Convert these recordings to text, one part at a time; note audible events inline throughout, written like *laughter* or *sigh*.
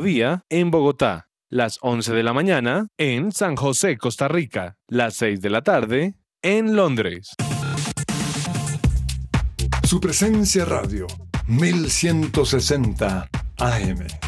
Vía en Bogotá, las 11 de la mañana en San José, Costa Rica, las 6 de la tarde en Londres. Su presencia radio, 1160 AM.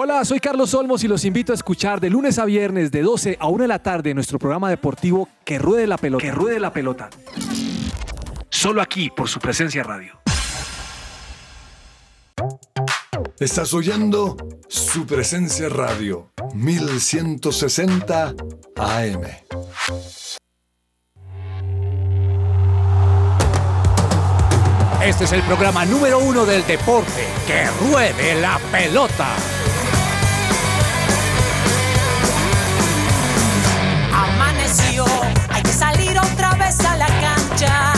Hola, soy Carlos Olmos y los invito a escuchar de lunes a viernes de 12 a 1 de la tarde nuestro programa deportivo Que Ruede la Pelota. Que Ruede la Pelota. Solo aquí por su presencia radio. Estás oyendo su presencia radio 1160 AM. Este es el programa número uno del deporte. Que ruede la pelota. Hay que salir otra vez a la cancha.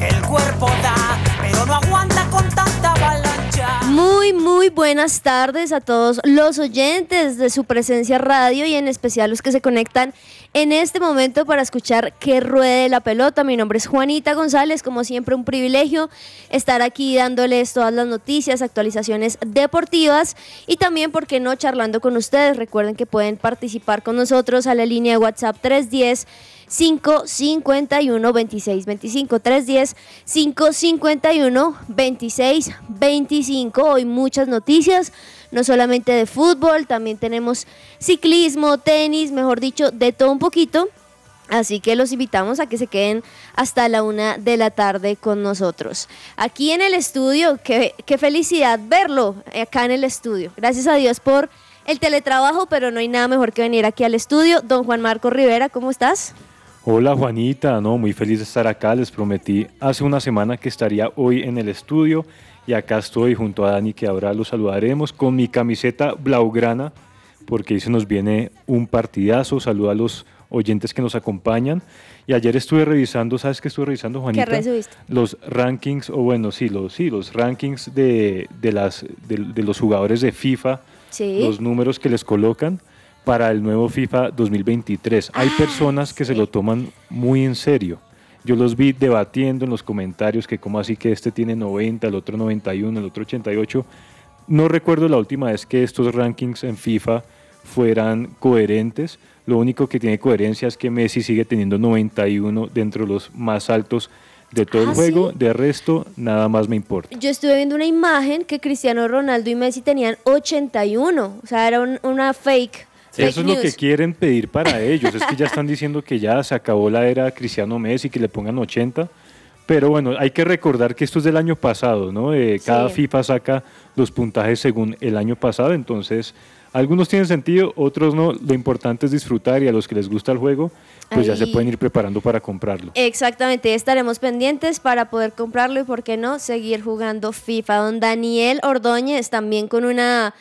El cuerpo da, pero no aguanta con tanta avalancha. Muy, muy buenas tardes a todos los oyentes de su presencia radio y en especial los que se conectan en este momento para escuchar que ruede la pelota. Mi nombre es Juanita González, como siempre un privilegio estar aquí dándoles todas las noticias, actualizaciones deportivas y también, ¿por qué no?, charlando con ustedes. Recuerden que pueden participar con nosotros a la línea de WhatsApp 310. 551 2625 310 551 2625 Hoy muchas noticias, no solamente de fútbol, también tenemos ciclismo, tenis, mejor dicho, de todo un poquito. Así que los invitamos a que se queden hasta la una de la tarde con nosotros. Aquí en el estudio, qué, qué felicidad verlo acá en el estudio. Gracias a Dios por el teletrabajo, pero no hay nada mejor que venir aquí al estudio. Don Juan Marco Rivera, ¿cómo estás? Hola Juanita, no, muy feliz de estar acá. Les prometí hace una semana que estaría hoy en el estudio y acá estoy junto a Dani que ahora lo saludaremos con mi camiseta blaugrana porque ahí se nos viene un partidazo. Saluda a los oyentes que nos acompañan. Y ayer estuve revisando, ¿sabes qué estuve revisando, Juanita? ¿Qué recibiste? Los rankings, o bueno, sí, los, sí, los rankings de, de las, de, de los jugadores de FIFA, Sí. los números que les colocan para el nuevo FIFA 2023. Hay personas que se lo toman muy en serio. Yo los vi debatiendo en los comentarios que como así que este tiene 90, el otro 91, el otro 88. No recuerdo la última vez que estos rankings en FIFA fueran coherentes. Lo único que tiene coherencia es que Messi sigue teniendo 91 dentro de los más altos de todo el ¿Ah, juego. sí? De resto, nada más me importa. Yo estuve viendo una imagen que Cristiano Ronaldo y Messi tenían 81. O sea, era un- una fake. Fake Eso es lo que quieren pedir para *laughs* ellos. Es que ya están diciendo que ya se acabó la era Cristiano Messi, que le pongan 80. Pero bueno, hay que recordar que esto es del año pasado, ¿no? Eh, cada Sí. FIFA saca los puntajes según el año pasado, entonces algunos tienen sentido, otros no. Lo importante es disfrutar y a los que les gusta el juego, pues ya se pueden ir preparando para comprarlo. Exactamente, estaremos pendientes para poder comprarlo y, por qué no, seguir jugando FIFA. Don Daniel Ordóñez también con una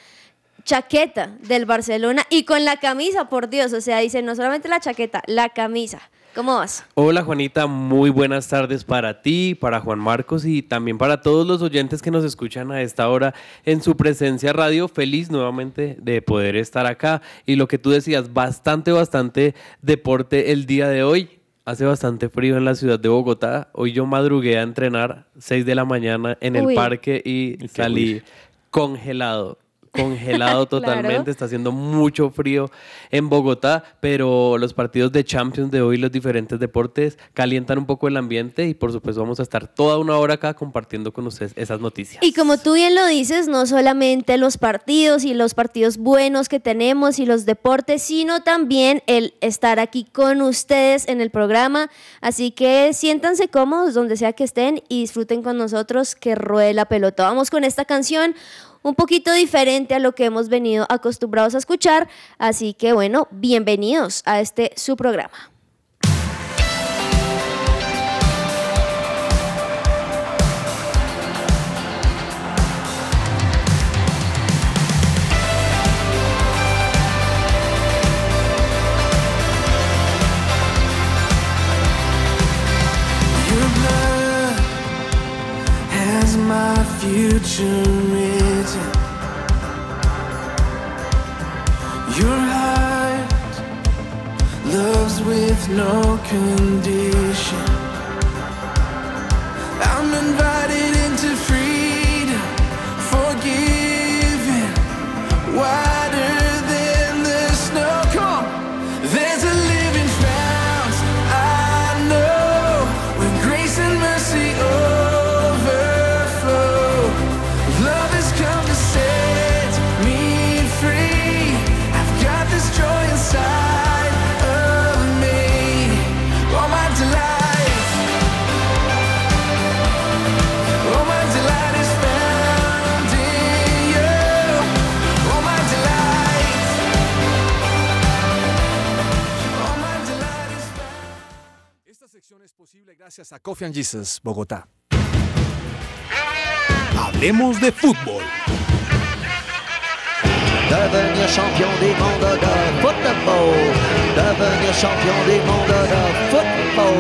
chaqueta del Barcelona y con la camisa, por Dios. O sea, dice no solamente la chaqueta, la camisa. ¿Cómo vas? Hola Juanita, muy buenas tardes para ti, para Juan Marcos y también para todos los oyentes que nos escuchan a esta hora en su presencia radio. Feliz nuevamente de poder estar acá y lo que tú decías, bastante, bastante deporte el día de hoy. Hace bastante frío en la ciudad de Bogotá. Hoy yo madrugué a entrenar 6 de la mañana en el parque y salí congelado. Congelado *laughs* totalmente, Claro. está haciendo mucho frío en Bogotá, pero los partidos de Champions de hoy, los diferentes deportes, calientan un poco el ambiente y por supuesto vamos a estar toda una hora acá compartiendo con ustedes esas noticias. Y como tú bien lo dices, no solamente los partidos y los partidos buenos que tenemos y los deportes, sino también el estar aquí con ustedes en el programa. Así que siéntanse cómodos donde sea que estén y disfruten con nosotros que ruede la pelota. Vamos con esta canción un poquito diferente a lo que hemos venido acostumbrados a escuchar. Así que bueno, bienvenidos a este su programa. My future written. Your heart loves with no condition. I'm invited a Coffee and Jesus, Bogotá. Hablemos de fútbol. Devenir champion du monde de football. Devenir champion du monde de football.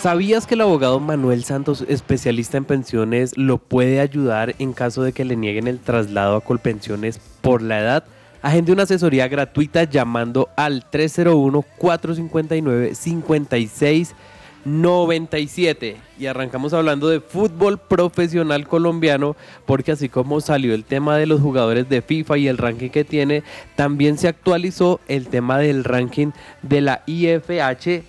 ¿Sabías que el abogado Manuel Santos, especialista en pensiones, lo puede ayudar en caso de que le nieguen el traslado a Colpensiones por la edad? Agende una asesoría gratuita llamando al 301-459-5697. Y arrancamos hablando de fútbol profesional colombiano, porque así como salió el tema de los jugadores de FIFA y el ranking que tiene, también se actualizó el tema del ranking de la IFHSS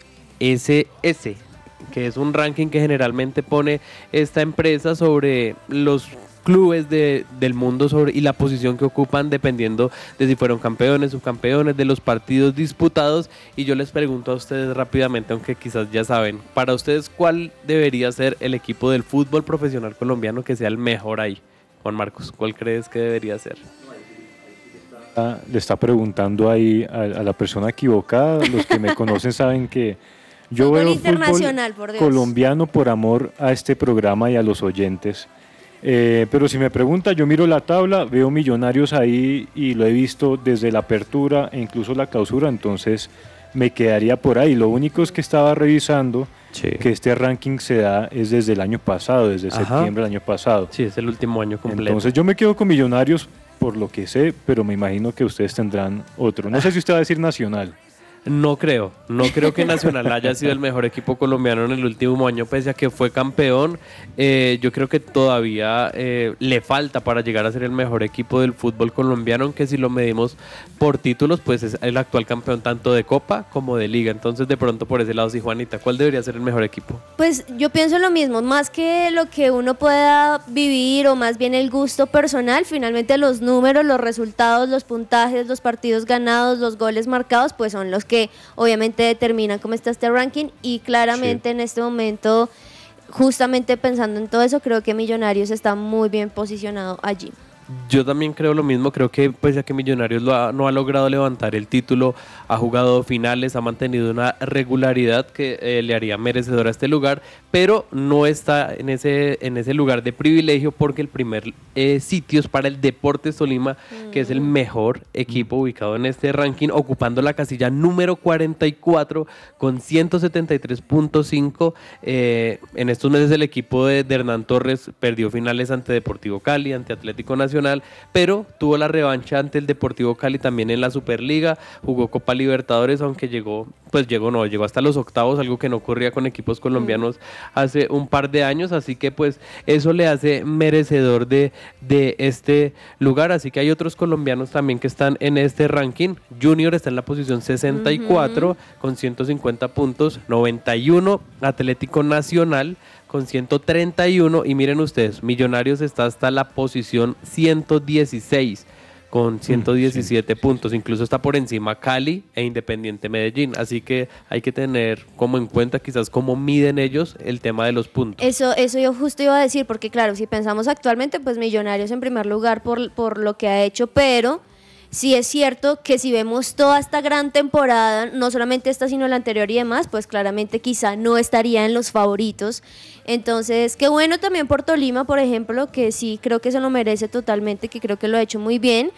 que es un ranking que generalmente pone esta empresa sobre los clubes de- del mundo sobre, y la posición que ocupan dependiendo de si fueron campeones, subcampeones, de los partidos disputados. Y yo les pregunto a ustedes rápidamente, aunque quizás ya saben, para ustedes, ¿cuál debería ser el equipo del fútbol profesional colombiano que sea el mejor ahí? Juan Marcos, ¿cuál crees que debería ser? Ah, Le está preguntando ahí a, a la persona equivocada. Los que me conocen saben que yo Fútbol veo internacional, por fútbol Dios. colombiano por amor a este programa y a los oyentes. Eh, pero si me pregunta, yo miro la tabla, veo millonarios ahí y lo he visto desde la apertura e incluso la clausura, entonces me quedaría por ahí. Lo único es que estaba revisando que este ranking se da es desde el año pasado, desde Ajá. septiembre del año pasado. Sí, es el último año completo. Entonces yo me quedo con Millonarios por lo que sé, pero me imagino que ustedes tendrán otro. No sé si usted va a decir Nacional. No creo, no creo que Nacional *laughs* haya sido el mejor equipo colombiano en el último año, pese a que fue campeón. Eh, yo creo que todavía eh, le falta para llegar a ser el mejor equipo del fútbol colombiano, aunque si lo medimos por títulos, pues es el actual campeón tanto de Copa como de Liga. Entonces, de pronto por ese lado, sí, Juanita, ¿cuál debería ser el mejor equipo? Pues yo pienso lo mismo, más que lo que uno pueda vivir o más bien el gusto personal, finalmente los números, los resultados, los puntajes, los partidos ganados, los goles marcados, pues son los que obviamente determinan cómo está este ranking y claramente en este momento, justamente pensando en todo eso, creo que Millonarios está muy bien posicionado allí. Yo también creo lo mismo, creo que pues ya que Millonarios lo ha- no ha logrado levantar el título, ha jugado finales, ha mantenido una regularidad que eh, le haría merecedor a este lugar, pero no está en ese, en ese lugar de privilegio porque el primer eh, sitio es para el Deportes Tolima, que es el mejor equipo ubicado en este ranking, ocupando la casilla número 44 con 173.5. Eh, en estos meses el equipo de, de Hernán Torres perdió finales ante Deportivo Cali, ante Atlético Nacional, pero tuvo la revancha ante el Deportivo Cali también en la Superliga, jugó Copa Libertadores, aunque llegó, pues llegó no, llegó hasta los octavos, algo que no ocurría con equipos colombianos hace un par de años, así que pues eso le hace merecedor de, de este lugar, así que hay otros colombianos también que están en este ranking. Junior está en la posición 64 con 150 puntos, 91 Atlético Nacional con 131 y miren ustedes, Millonarios está hasta la posición 116 con 117 puntos, incluso está por encima Cali e Independiente Medellín, así que hay que tener como en cuenta quizás cómo miden ellos el tema de los puntos. Eso, eso yo justo iba a decir, porque claro, si pensamos actualmente, pues Millonarios en primer lugar por, por lo que ha hecho, pero sí es cierto que si vemos toda esta gran temporada, no solamente esta, sino la anterior y demás, pues claramente quizá no estaría en los favoritos. Entonces, qué bueno también por Tolima, por ejemplo, que sí creo que se lo merece totalmente, que creo que lo ha hecho muy bien.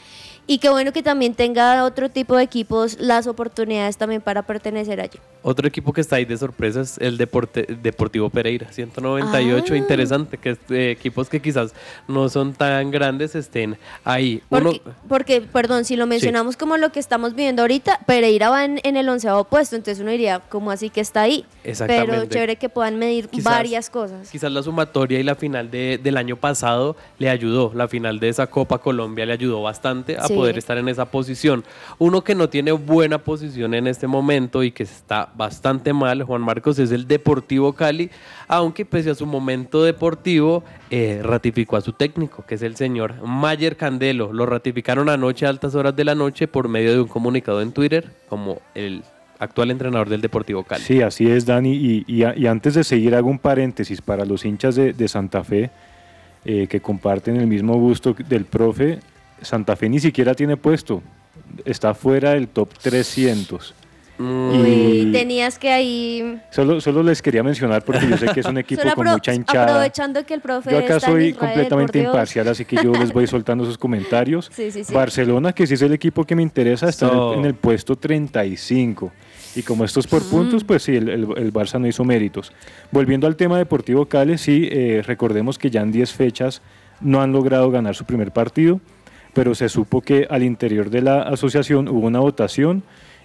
Y qué bueno que también tenga otro tipo de equipos las oportunidades también para pertenecer allí. Otro equipo que está ahí de sorpresa es el Deporte, Deportivo Pereira, 198, Ah. interesante, que eh, equipos que quizás no son tan grandes estén ahí. Uno, Porque, porque, perdón, si lo mencionamos como lo que estamos viviendo ahorita, Pereira va en, en el onceavo puesto, entonces uno diría, ¿cómo así que está ahí? Exactamente. Pero chévere que puedan medir Quizás- varias cosas. Quizás la sumatoria y la final de- del año pasado le ayudó, la final de esa Copa Colombia le ayudó bastante a Sí. poder estar en esa posición. Uno que no tiene buena posición en este momento y que está bastante mal, Juan Marcos, es el Deportivo Cali, aunque pese a su momento deportivo, eh, ratificó a su técnico, que es el señor Mayer Candelo. Lo ratificaron anoche a altas horas de la noche por medio de un comunicado en Twitter como el actual entrenador del Deportivo Cali. Sí, así es, Dani. Y, y a- y antes de seguir, hago un paréntesis para los hinchas de, de Santa Fe eh, que comparten el mismo gusto del profe. Santa Fe ni siquiera tiene puesto, está fuera del top 300. Uy, tenías que ahí... Solo, solo les quería mencionar porque yo sé que es un *laughs* equipo con mucha hinchada. Aprovechando que el profe Yo acá está en soy Israel, completamente imparcial, así que yo les voy *laughs* soltando sus comentarios. Sí, sí, sí. Barcelona, que sí es el equipo que me interesa, está en el- So. en, el, puesto 35. Y como esto es por puntos, pues sí, el, el- el Barça no hizo méritos. Volviendo al tema Deportivo Cali, sí, eh, recordemos que ya en 10 fechas no han logrado ganar su primer partido, pero se supo que al interior de la asociación hubo una votación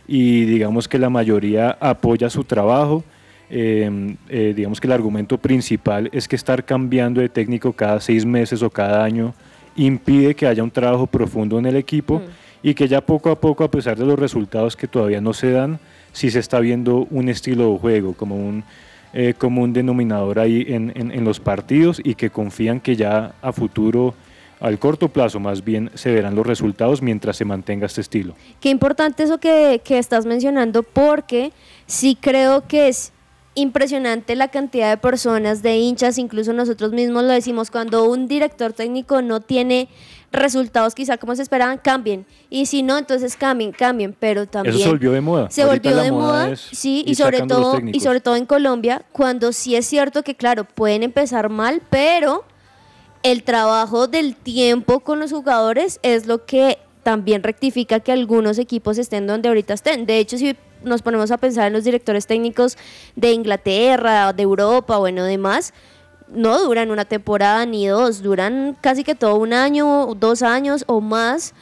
y digamos que la mayoría apoya su trabajo. Eh, eh, digamos que el argumento principal es que estar cambiando de técnico cada seis meses o cada año impide que haya un trabajo profundo en el equipo y que ya poco a poco, a pesar de los resultados que todavía no se dan, sí se está viendo un estilo de juego, como un eh, común denominador ahí en, en- en los partidos y que confían que ya a futuro, al corto plazo más bien, se verán los resultados mientras se mantenga este estilo. Qué importante eso que, que estás mencionando porque sí creo que es impresionante la cantidad de personas, de hinchas, incluso nosotros mismos lo decimos, cuando un director técnico no tiene resultados quizá como se esperaban, cambien. Y si no, entonces cambien, cambien, pero también... Eso se volvió de moda. Se Ahorita volvió de moda moda, sí, y sobre todo y sobre todo en Colombia, cuando sí es cierto que claro, pueden empezar mal, pero el trabajo del tiempo con los jugadores es lo que también rectifica que algunos equipos estén donde ahorita estén. De hecho, si nos ponemos a pensar en los directores técnicos de Inglaterra, de Europa, bueno, demás, no duran una temporada ni dos, duran casi que todo un año, dos años o más.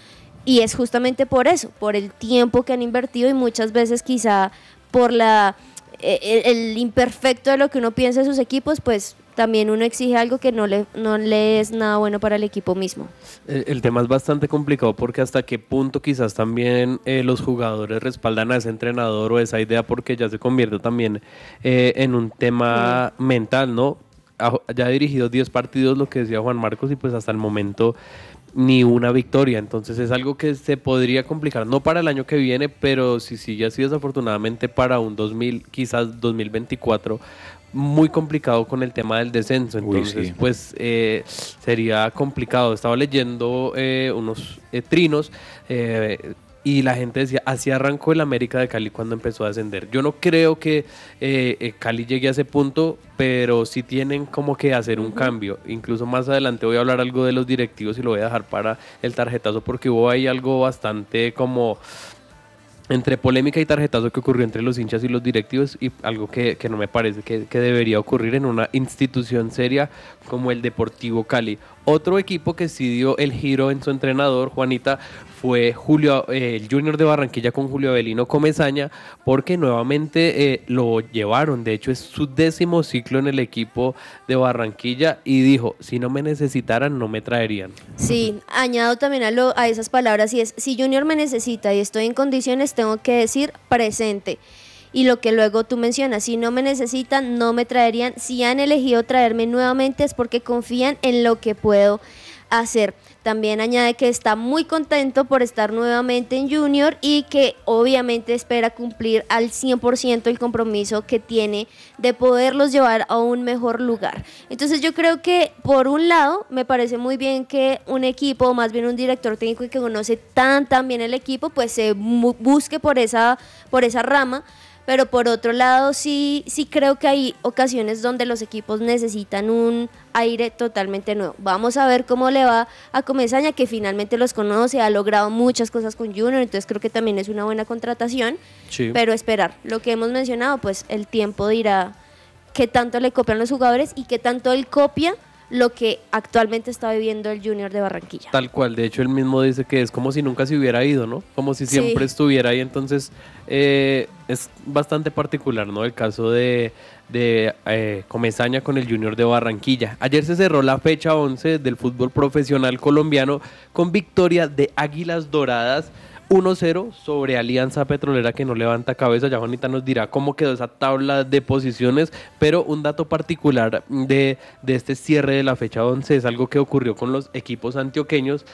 Y es justamente por eso, por el tiempo que han invertido y muchas veces quizá por la eh, el, el imperfecto de lo que uno piensa de sus equipos, pues también uno exige algo que no le, no le es nada bueno para el equipo mismo. El, el tema es bastante complicado porque hasta qué punto quizás también eh, los jugadores respaldan a ese entrenador o esa idea porque ya se convierte también eh, en un tema mental, ¿no? ya ha dirigido 10 partidos, lo que decía Juan Marcos, y pues hasta el momento ni una victoria. Entonces es algo que se podría complicar, no para el año que viene, pero si sigue así desafortunadamente para un 2000, quizás 2024, muy complicado con el tema del descenso. Uy, Entonces, sí. pues eh, sería complicado. Estaba leyendo eh, unos eh, trinos. eh, y la gente decía, así arrancó el América de Cali cuando empezó a descender. Yo no creo que eh, eh, Cali llegue a ese punto, pero sí tienen como que hacer un cambio. Incluso más adelante voy a hablar algo de los directivos y lo voy a dejar para el tarjetazo porque hubo ahí algo bastante como entre polémica y tarjetazo que ocurrió entre los hinchas y los directivos y algo que, que no me parece que, que debería ocurrir en una institución seria como el Deportivo Cali. Otro equipo que sí dio el giro en su entrenador, Juanita, fue Julio, eh, el Junior de Barranquilla con Julio Avelino Comezaña, porque nuevamente eh, lo llevaron. De hecho, es su décimo ciclo en el equipo de Barranquilla y dijo: si no me necesitaran, no me traerían. Sí, añado también a, lo, a esas palabras y es, si Junior me necesita y estoy en condiciones, tengo que decir presente. Y lo que luego tú mencionas, si no me necesitan, no me traerían. Si han elegido traerme nuevamente es porque confían en lo que puedo hacer. También añade que está muy contento por estar nuevamente en Junior y que obviamente espera cumplir al 100% el compromiso que tiene de poderlos llevar a un mejor lugar. Entonces yo creo que por un lado me parece muy bien que un equipo, o más bien un director técnico que conoce tan tan bien el equipo, pues se busque por esa, por esa rama. Pero por otro lado, sí, sí creo que hay ocasiones donde los equipos necesitan un aire totalmente nuevo. Vamos a ver cómo le va a Comesaña, que finalmente los conoce, ha logrado muchas cosas con Junior, entonces creo que también es una buena contratación. Sí. Pero esperar, lo que hemos mencionado, pues el tiempo dirá qué tanto le copian los jugadores y qué tanto él copia lo que actualmente está viviendo el Junior de Barranquilla. Tal cual, de hecho él mismo dice que es como si nunca se hubiera ido, ¿no? Como si Sí. siempre estuviera ahí, entonces eh, es bastante particular, ¿no? El caso de, de eh, Comesaña con el Junior de Barranquilla. Ayer se cerró la fecha 11 del fútbol profesional colombiano con victoria de Águilas Doradas 1-0 sobre Alianza Petrolera que no levanta cabeza. Ya Juanita nos dirá cómo quedó esa tabla de posiciones, pero un dato particular de, de este cierre de la fecha 11 es algo que ocurrió con los equipos antioqueños.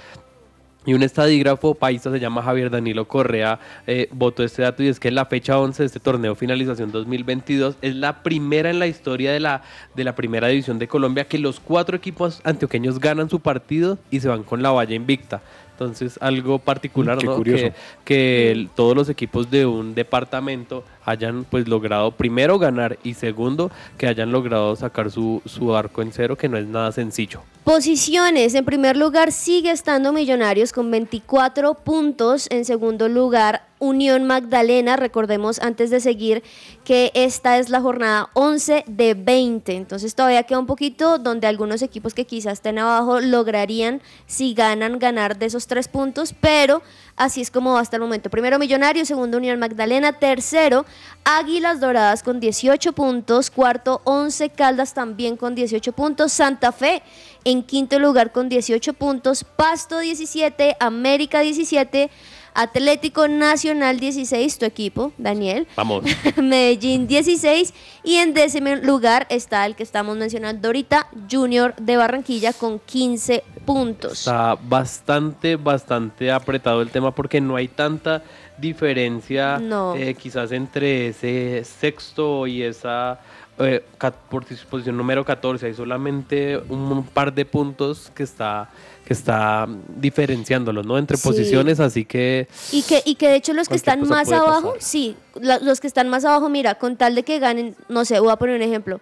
Y un estadígrafo paisa se llama Javier Danilo Correa, eh, votó este dato y es que la fecha 11 de este torneo finalización 2022 es la primera en la historia de la, de la primera división de Colombia que los cuatro equipos antioqueños ganan su partido y se van con la valla invicta. Entonces, algo particular, ¿no? curioso. Que, que todos los equipos de un departamento hayan pues logrado primero ganar y segundo que hayan logrado sacar su, su arco en cero, que no es nada sencillo. Posiciones. En primer lugar sigue estando Millonarios con 24 puntos. En segundo lugar, Unión Magdalena. Recordemos antes de seguir que esta es la jornada 11 de 20. Entonces todavía queda un poquito donde algunos equipos que quizás estén abajo lograrían, si ganan, ganar de esos tres puntos. Pero así es como hasta el momento. Primero Millonarios, segundo Unión Magdalena, tercero Águilas Doradas con 18 puntos, cuarto 11 Caldas también con 18 puntos, Santa Fe en quinto lugar con 18 puntos, Pasto 17, América 17, Atlético Nacional 16, tu equipo, Daniel, Vamos. *laughs* Medellín 16 y en décimo lugar está el que estamos mencionando ahorita, Junior de Barranquilla con 15 puntos. Está bastante, bastante apretado el tema porque no hay tanta diferencia No. eh, quizás entre ese sexto y esa eh, por disposición número 14. Hay solamente un par de puntos que está que está diferenciándolos, ¿no? Entre Sí. posiciones, así que Y que, y que de hecho los que están más abajo, pasar. sí, la- los que están más abajo, mira, con tal de que ganen, no sé, voy a poner un ejemplo.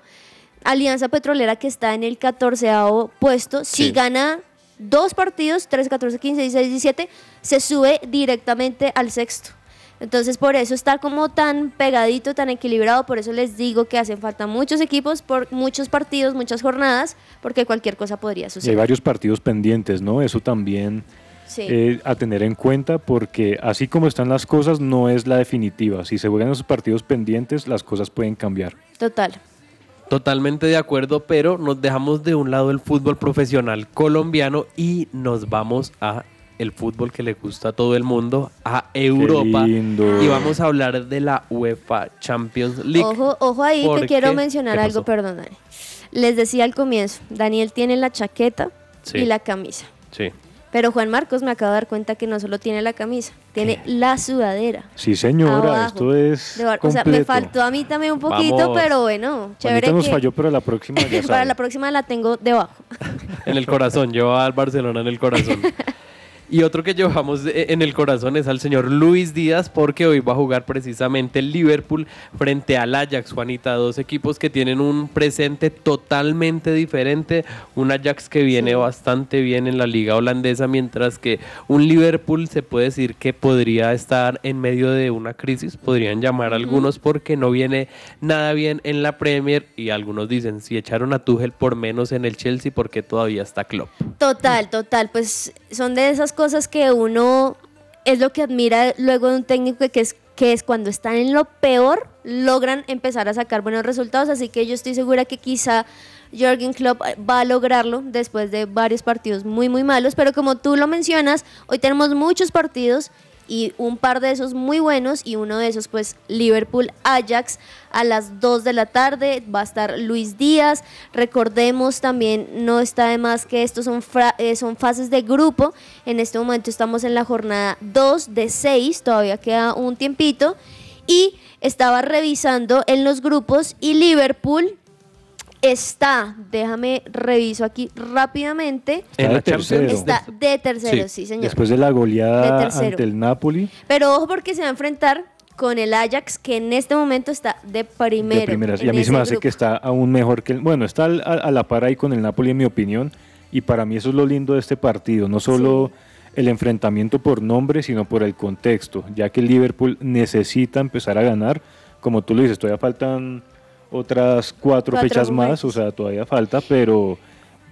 Alianza Petrolera que está en el 14 puesto, si gana dos partidos, 3, 14, 15, 16, 17, se sube directamente al sexto. Entonces por eso está como tan pegadito, tan equilibrado, por eso les digo que hacen falta muchos equipos, por muchos partidos, muchas jornadas, porque cualquier cosa podría Y hay suceder. varios partidos pendientes, ¿no? Eso también Sí. eh, a tener en cuenta porque así como están las cosas no es la definitiva. Si se juegan esos partidos pendientes, las cosas pueden cambiar. Total. Totalmente de acuerdo, pero nos dejamos de un lado el fútbol profesional colombiano y nos vamos a el fútbol que le gusta a todo el mundo, a Europa. lindo. Y vamos a hablar de la UEFA Champions League. Ojo, ojo ahí ¿Por que quiero mencionar ¿Qué algo, perdón. Les decía al comienzo, Daniel tiene la chaqueta Sí. y la camisa. Sí. Pero Juan Marcos me acabo de dar cuenta que no solo tiene la camisa, tiene la sudadera. Sí, señora, Abajo. esto es o sea, me faltó a mí también un poquito, Vamos. pero bueno, chévere Juanita nos que falló, pero la próxima ya *laughs* para sabe. la próxima la tengo debajo. *laughs* En el corazón, lleva al Barcelona en el corazón. *laughs* Y otro que llevamos en el corazón es al señor Luis Díaz, porque hoy va a jugar precisamente el Liverpool frente al Ajax, Juanita. Dos equipos que tienen un presente totalmente diferente. Un Ajax que viene bastante bien en la liga holandesa, mientras que un Liverpool se puede decir que podría estar en medio de una crisis, podrían llamar algunos, porque no viene nada bien en la Premier. Y algunos dicen, si echaron a Tuchel por menos en el Chelsea, porque todavía está Klopp. Total, total, pues son de esas cosas que uno es lo que admira luego de un técnico que es que es cuando están en lo peor logran empezar a sacar buenos resultados, así que yo estoy segura que quizá Jürgen Klopp va a lograrlo después de varios partidos muy muy malos, pero como tú lo mencionas, hoy tenemos muchos partidos y un par de esos muy buenos y uno de esos pues Liverpool Ajax a las 2 de la tarde. Va a estar Luis Díaz. Recordemos también no está de más que estos son, eh, son fases de grupo. En este momento estamos en la jornada 2 de 6 todavía queda un tiempito. Y estaba revisando en los grupos y Liverpool está déjame reviso aquí rápidamente Está de tercero. está de tercero sí, señor Después de la goleada ante el Napoli, Pero ojo porque se va a enfrentar con el Ajax que en este momento está de primero. de primeras. Y a mí se me hace grupo. que está aún mejor que el. Bueno, está al- a, a la par ahí con el Napoli, en mi opinión. Y para mí eso es lo lindo de este partido. No solo el enfrentamiento por nombre, sino por el contexto. Ya que el Liverpool necesita empezar a ganar. Como tú lo dices, todavía faltan otras cuatro, Cuatro fechas más. O sea, todavía falta, pero,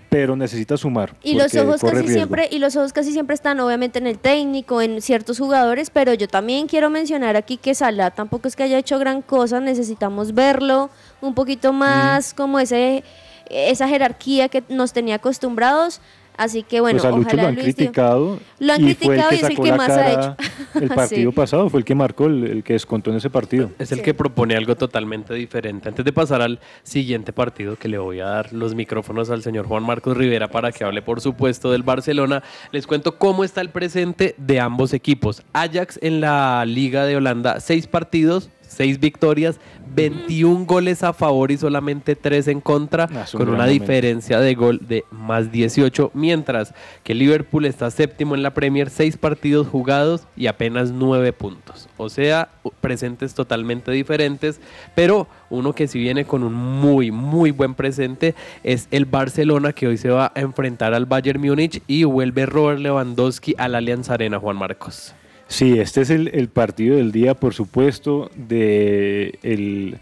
pero necesita sumar. Y los ojos casi riesgo. siempre y los ojos casi siempre están obviamente en el técnico, en ciertos jugadores, pero yo también quiero mencionar aquí que Salah tampoco es que haya hecho gran cosa, necesitamos verlo un poquito más como ese esa jerarquía que nos tenía acostumbrados. Así que bueno, pues a Lucho ojalá lo han Luis criticado. Lo han y fue criticado y es el sacó que la más ha cara hecho. *laughs* El partido Sí. pasado fue el que marcó, el, el que descontó en ese partido. Es el que propone algo totalmente diferente. Antes de pasar al siguiente partido, que le voy a dar los micrófonos al señor Juan Marcos Rivera para que hable, por supuesto, del Barcelona, les cuento cómo está el presente de ambos equipos. Ajax en la Liga de Holanda, seis partidos, seis victorias, 21 goles a favor y solamente tres en contra, Ah, con una diferencia de gol de más 18, mientras que Liverpool está séptimo en la Premier, seis partidos jugados y apenas nueve puntos. O sea, presentes totalmente diferentes, pero uno que sí viene con un muy, muy buen presente es el Barcelona, que hoy se va a enfrentar al Bayern Múnich y vuelve Robert Lewandowski al Allianz Arena, Juan Marcos. Sí, este es el, el partido del día, por supuesto, de el,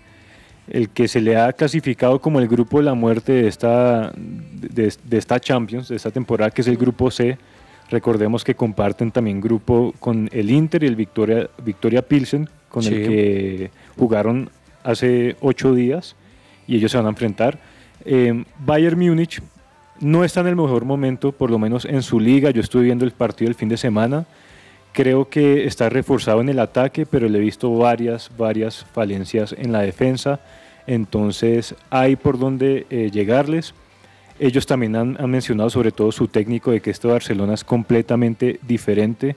el que se le ha clasificado como el grupo de la muerte de esta, de, de esta Champions, de esta temporada, que es el grupo C. Recordemos que comparten también grupo con el Inter y el Victoria, Victoria Pilsen, con Sí. el que jugaron hace ocho días y ellos se van a enfrentar. Eh, Bayern Múnich no está en el mejor momento, por lo menos en su liga. Yo estuve viendo el partido el fin de semana. Creo que está reforzado en el ataque, pero le he visto varias, varias falencias en la defensa. Entonces hay por dónde eh, llegarles. Ellos también han, han mencionado sobre todo su técnico de que este Barcelona es completamente diferente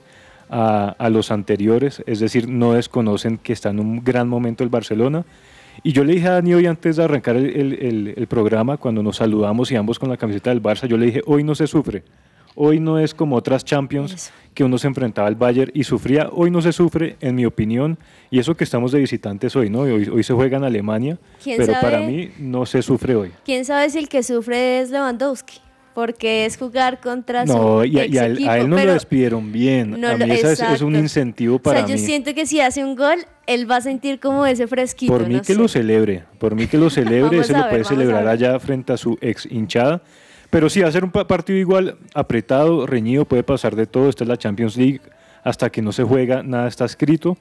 a, a los anteriores, es decir, no desconocen que está en un gran momento el Barcelona. Y yo le dije a Dani hoy antes de arrancar el, el- el- el programa, cuando nos saludamos y ambos con la camiseta del Barça, yo le dije, hoy no se sufre. Hoy no es como otras Champions que uno se enfrentaba al Bayern y sufría. Hoy no se sufre, en mi opinión. Y eso que estamos de visitantes hoy, ¿no? Hoy, hoy se juega en Alemania, ¿Quién pero sabe? para mí no se sufre hoy. ¿Quién sabe si el que sufre es Lewandowski? Porque es jugar contra No, su y, a- y a, él, a él no lo despidieron bien. No a lo- mí ese es, es un incentivo O para sea, yo mí. siento que si hace un gol, él va a sentir como ese fresquito. Por mí no que sé. lo celebre, por mí que lo celebre, *laughs* se lo puede celebrar allá frente a su ex hinchada. Pero sí, ser un pa- partido igual, apretado, reñido, puede pasar de todo. Esta es la Champions League, hasta que no se juega, nada está escrito.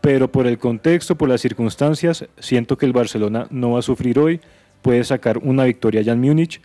Pero por el contexto, por las circunstancias, siento que el Barcelona no va a sufrir hoy, puede sacar una victoria allá en Múnich.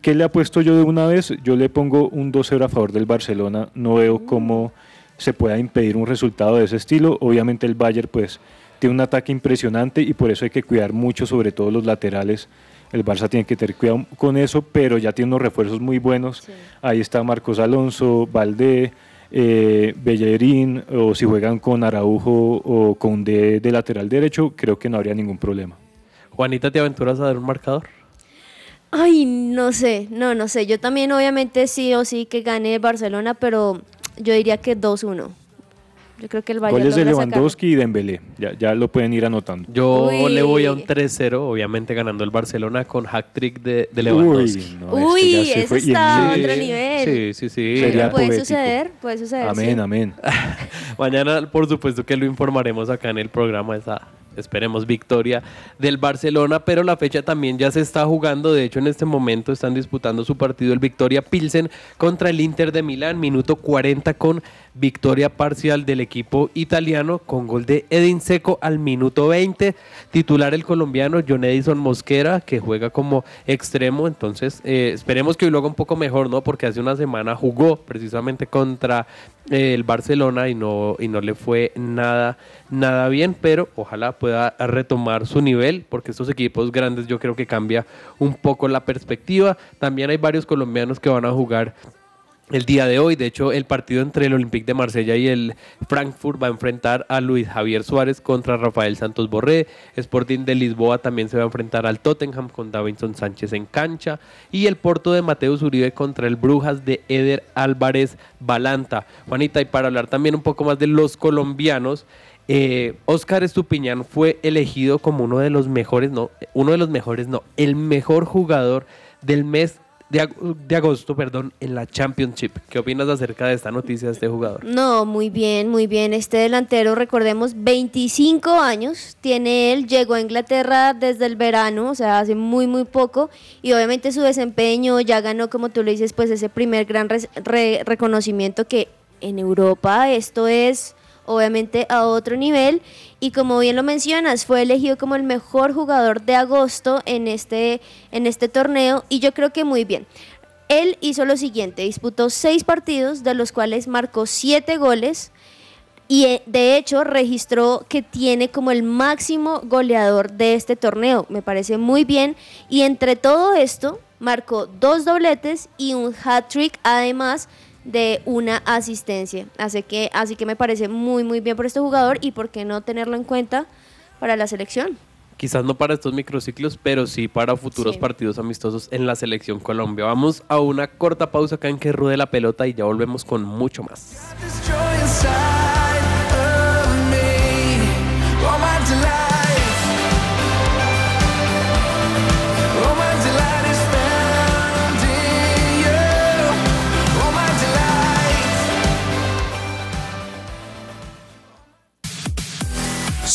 ¿Qué le apuesto yo de una vez? Yo le pongo un 2-0 a favor del Barcelona. No veo cómo se pueda impedir un resultado de ese estilo. Obviamente el Bayern pues tiene un ataque impresionante y por eso hay que cuidar mucho sobre todo los laterales El Barça tiene que tener cuidado con eso, pero ya tiene unos refuerzos muy buenos. Ahí está Marcos Alonso, Valdé, eh, Bellerín, o si juegan con Araujo o con D de lateral derecho, creo que no habría ningún problema. Juanita, ¿te aventuras a dar un marcador? Ay, no sé, no, no sé. Yo también obviamente sí o sí que gane Barcelona, pero yo diría que 2-1. Yo creo que el Bayern Goles de sacar. Lewandowski y Dembélé, ya, ya lo pueden ir anotando. Yo Uy. le voy a un 3-0, obviamente ganando el Barcelona con hat-trick de, de Lewandowski. Uy, no, Uy, eso. Y está a otro nivel. Sí, sí, sí. Sería puede poético. suceder, puede suceder. Amén, sí. amén. *laughs* Mañana, por supuesto, que lo informaremos acá en el programa, esa, esperemos, victoria del Barcelona, pero la fecha también ya se está jugando. De hecho, en este momento están disputando su partido el Victoria Pilsen contra el Inter de Milán, minuto 40 con victoria parcial del equipo italiano con gol de Edin Seco al minuto 20. Titular el colombiano John Edison Mosquera, que juega como extremo. Entonces, eh, esperemos que hoy lo haga un poco mejor, ¿no? Porque hace una semana jugó precisamente contra el Barcelona y no, y no le fue nada, nada bien, pero ojalá pueda retomar su nivel, porque estos equipos grandes yo creo que cambia un poco la perspectiva. También hay varios colombianos que van a jugar el día de hoy. De hecho, el partido entre el Olympique de Marsella y el Frankfurt va a enfrentar a Luis Javier Suárez contra Rafael Santos Borré. Sporting de Lisboa también se va a enfrentar al Tottenham con Davinson Sánchez en cancha. Y el Porto de Mateus Uribe contra el Brujas de Eder Álvarez Balanta. Juanita, y para hablar también un poco más de los colombianos. eh, Oscar Estupiñán fue elegido como uno de los mejores, no, uno de los mejores, no, el mejor jugador del mes de, ag- de agosto, perdón, en la Championship. ¿Qué opinas acerca de esta noticia de este jugador? No, muy bien, muy bien. Este delantero, recordemos, 25 años tiene él, llegó a Inglaterra desde el verano, o sea, hace muy, muy poco, y obviamente su desempeño ya ganó, como tú lo dices, pues ese primer gran reconocimiento que en Europa esto es obviamente a otro nivel y como bien lo mencionas fue elegido como el mejor jugador de agosto en este en este torneo y yo creo que muy bien él hizo lo siguiente, disputó seis partidos, de los cuales marcó siete goles y eh, de hecho registró que tiene como el máximo goleador de este torneo. Me parece muy bien. Y entre todo esto, marcó dos dobletes y un hat-trick, además de una asistencia. Así que, así que me parece muy, muy bien por este jugador y por qué no tenerlo en cuenta para la selección. Quizás no para estos microciclos, pero sí para futuros Sí. partidos amistosos en la selección Colombia. Vamos a una corta pausa acá en que ruede la pelota y ya volvemos con mucho más.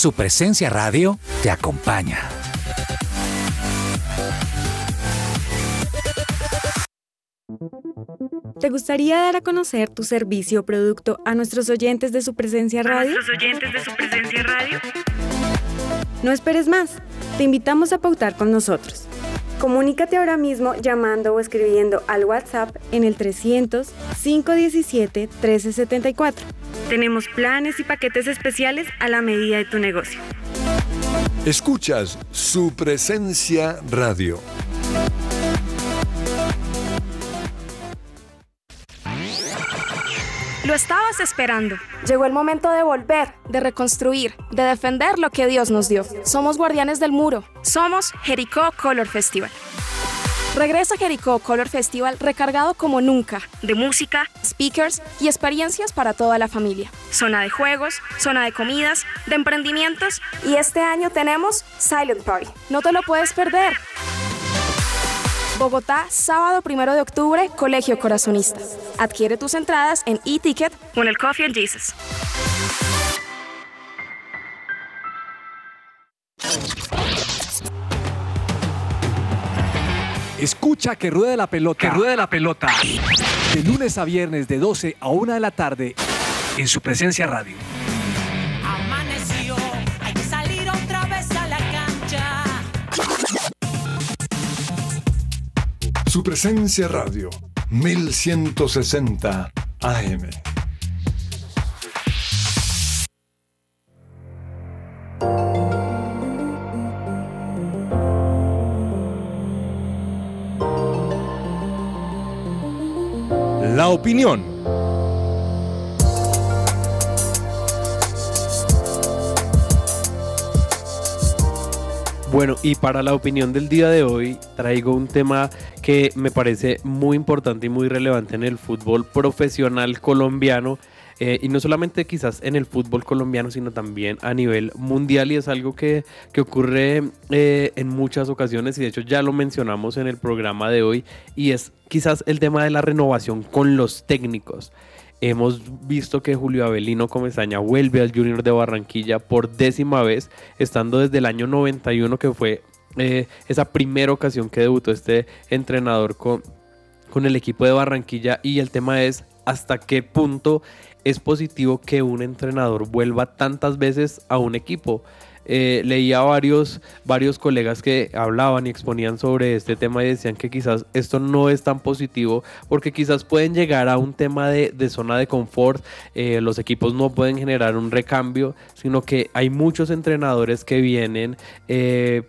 Su presencia radio te acompaña. ¿Te gustaría dar a conocer tu servicio o producto a nuestros oyentes de su presencia radio? oyentes de su presencia radio? No esperes más. Te invitamos a pautar con nosotros. Comunícate ahora mismo llamando o escribiendo al WhatsApp en el 300 517 1374. Tenemos planes y paquetes especiales a la medida de tu negocio. Escuchas su presencia radio. Lo estabas esperando. Llegó el momento de volver, de reconstruir, de defender lo que Dios nos dio. Somos guardianes del muro. Somos Jericó Color Festival. Regresa Jericó Color Festival recargado como nunca de música, speakers y experiencias para toda la familia. Zona de juegos, zona de comidas, de emprendimientos y este año tenemos Silent Party. No te lo puedes perder. Bogotá, sábado 1 de octubre, Colegio Corazonista. Adquiere tus entradas en e-ticket con el Coffee and Jesus. Escucha que ruede la pelota. Que ruede la pelota. De lunes a viernes de 12 a 1 de la tarde en su presencia radio. Amaneció, hay que salir otra vez a la cancha. Su presencia radio. 1160 AM. Opinión. Bueno, y para la opinión del día de hoy traigo un tema que me parece muy importante y muy relevante en el fútbol profesional colombiano. Eh, y no solamente quizás en el fútbol colombiano, sino también a nivel mundial y es algo que, que ocurre eh, en muchas ocasiones y de hecho ya lo mencionamos en el programa de hoy y es quizás el tema de la renovación con los técnicos. Hemos visto que Julio Avelino Comesaña vuelve al Junior de Barranquilla por décima vez, estando desde el año 91, que fue eh, esa primera ocasión que debutó este entrenador con, con el equipo de Barranquilla. Y el tema es hasta qué punto es positivo que un entrenador vuelva tantas veces a un equipo. Eh, leía varios, varios colegas que hablaban y exponían sobre este tema y decían que quizás esto no es tan positivo porque quizás pueden llegar a un tema de, zona de confort, eh, los equipos no pueden generar un recambio, sino que hay muchos entrenadores que vienen... eh,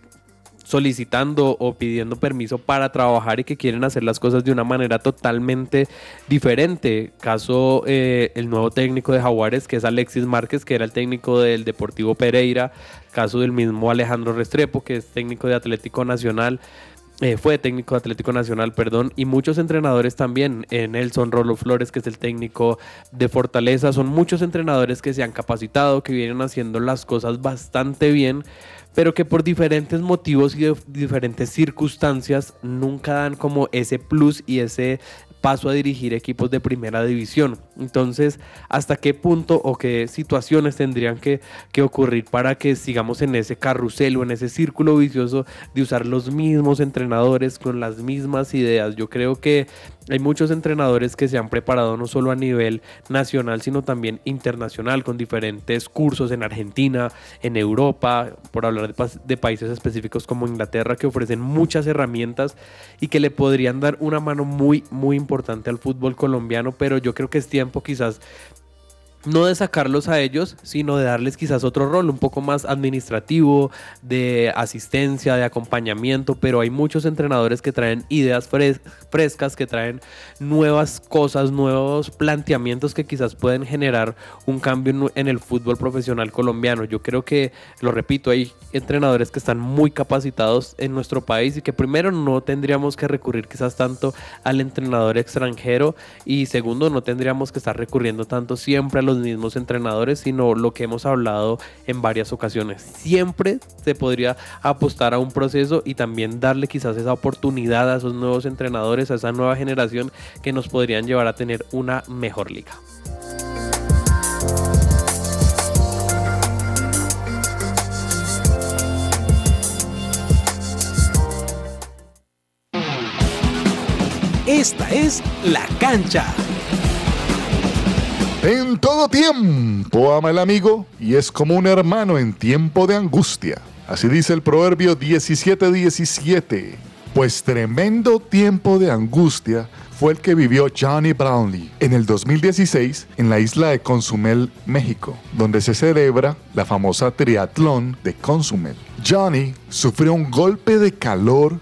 solicitando o pidiendo permiso para trabajar y que quieren hacer las cosas de una manera totalmente diferente. Caso eh, el nuevo técnico de Jaguares, que es Alexis Márquez, que era el técnico del Deportivo Pereira. Caso del mismo Alejandro Restrepo, que es técnico de Atlético Nacional. eh, fue técnico de Atlético Nacional, perdón, y muchos entrenadores también. Eh, Nelson Rolo Flores, que es el técnico de Fortaleza. Son muchos entrenadores que se han capacitado, que vienen haciendo las cosas bastante bien pero que por diferentes motivos y de diferentes circunstancias nunca dan como ese plus y ese paso a dirigir equipos de primera división. Entonces, ¿hasta qué punto o qué situaciones tendrían que, que ocurrir para que sigamos en ese carrusel o en ese círculo vicioso de usar los mismos entrenadores con las mismas ideas? Yo creo que hay muchos entrenadores que se han preparado no solo a nivel nacional, sino también internacional, con diferentes cursos en Argentina, en Europa, por hablar de, países específicos como Inglaterra, que ofrecen muchas herramientas y que le podrían dar una mano muy, muy importante al fútbol colombiano, pero yo creo que es tiempo quizás no de sacarlos a ellos, sino de darles quizás otro rol un poco más administrativo, de asistencia, de acompañamiento, pero hay muchos entrenadores que traen ideas fres- frescas, que traen nuevas cosas, nuevos planteamientos que quizás pueden generar un cambio en- en el fútbol profesional colombiano. Yo creo que, lo repito, hay entrenadores que están muy capacitados en nuestro país y que primero no tendríamos que recurrir quizás tanto al entrenador extranjero y segundo no tendríamos que estar recurriendo tanto siempre a los mismos entrenadores, sino lo que hemos hablado en varias ocasiones. Siempre se podría apostar a un proceso y también darle quizás esa oportunidad a esos nuevos entrenadores, a esa nueva generación que nos podrían llevar a tener una mejor liga. Esta es La Cancha. En todo tiempo ama el amigo y es como un hermano en tiempo de angustia. Así dice el proverbio 17:17. Pues tremendo tiempo de angustia fue el que vivió Johnny Brownlee en el 2016 en la isla de Consumel, México, donde se celebra la famosa triatlón de Consumel. Johnny sufrió un golpe de calor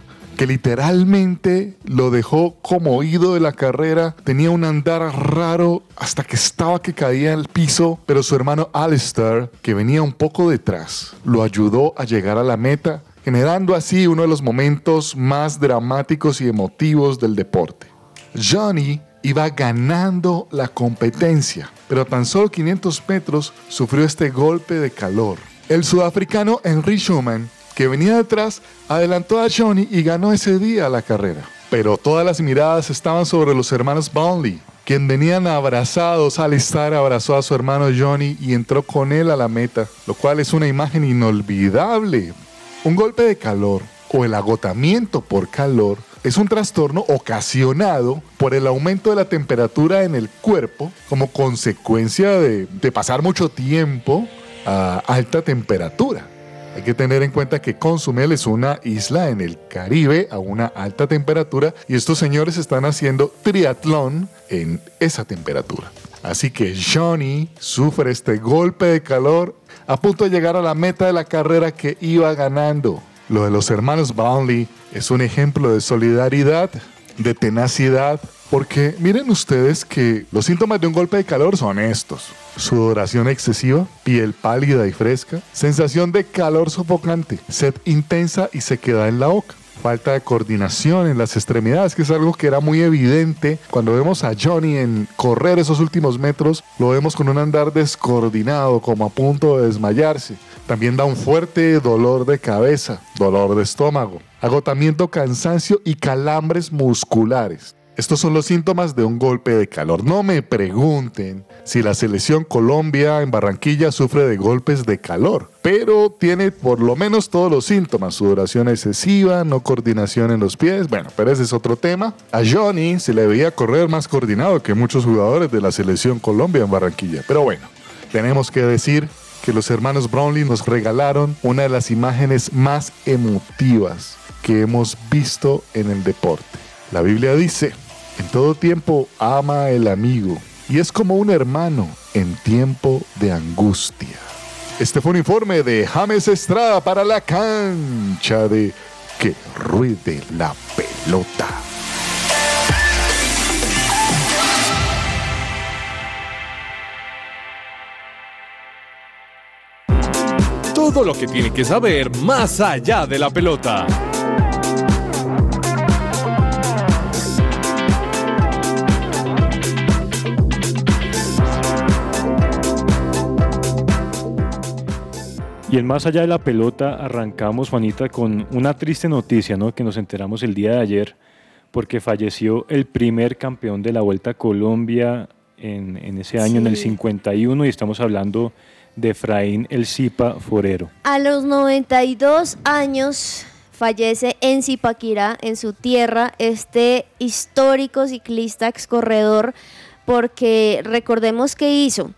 literalmente lo dejó como oído de la carrera. Tenía un andar raro hasta que estaba que caía al piso, pero su hermano Alistair, que venía un poco detrás, lo ayudó a llegar a la meta, generando así uno de los momentos más dramáticos y emotivos del deporte. Johnny iba ganando la competencia, pero a tan solo 500 metros sufrió este golpe de calor. El sudafricano Henry Schumann que venía detrás, adelantó a Johnny y ganó ese día la carrera. Pero todas las miradas estaban sobre los hermanos Brownlee, quien venían abrazados. Alistair abrazó a su hermano Johnny y entró con él a la meta, lo cual es una imagen inolvidable. Un golpe de calor o el agotamiento por calor es un trastorno ocasionado por el aumento de la temperatura en el cuerpo como consecuencia de pasar mucho tiempo a alta temperatura. Hay que tener en cuenta que Consumel es una isla en el Caribe a una alta temperatura y estos señores están haciendo triatlón en esa temperatura. Así que Johnny sufre este golpe de calor a punto de llegar a la meta de la carrera que iba ganando. Lo de los hermanos Brownlee es un ejemplo de solidaridad, de tenacidad, Porque miren ustedes que los síntomas de un golpe de calor son estos. Sudoración excesiva, piel pálida y fresca, sensación de calor sofocante, sed intensa y sequedad en la boca. Falta de coordinación en las extremidades, que es algo que era muy evidente cuando vemos a Johnny en correr esos últimos metros, lo vemos con un andar descoordinado, como a punto de desmayarse. También da un fuerte dolor de cabeza, dolor de estómago, agotamiento, cansancio y calambres musculares. Estos son los síntomas de un golpe de calor. No me pregunten si la selección Colombia en Barranquilla sufre de golpes de calor, pero tiene por lo menos todos los síntomas. Sudoración excesiva, no coordinación en los pies. Bueno, pero ese es otro tema. A Johnny se le veía correr más coordinado que muchos jugadores de la selección Colombia en Barranquilla. Pero bueno, tenemos que decir que los hermanos Brownlee nos regalaron una de las imágenes más emotivas que hemos visto en el deporte. La Biblia dice, en todo tiempo ama el amigo y es como un hermano en tiempo de angustia. Este fue un informe de James Estrada para la cancha de Que ruede la pelota. Todo lo que tiene que saber más allá de la pelota. Y en Más allá de la pelota arrancamos, Juanita, con una triste noticia ¿no? que nos enteramos el día de ayer, porque falleció el primer campeón de la Vuelta a Colombia en, en ese año, en el Sí. 51, y estamos hablando de Efraín El Zipa Forero. A los 92 años fallece en Zipaquirá, en su tierra, este histórico ciclista excorredor, porque recordemos que hizo.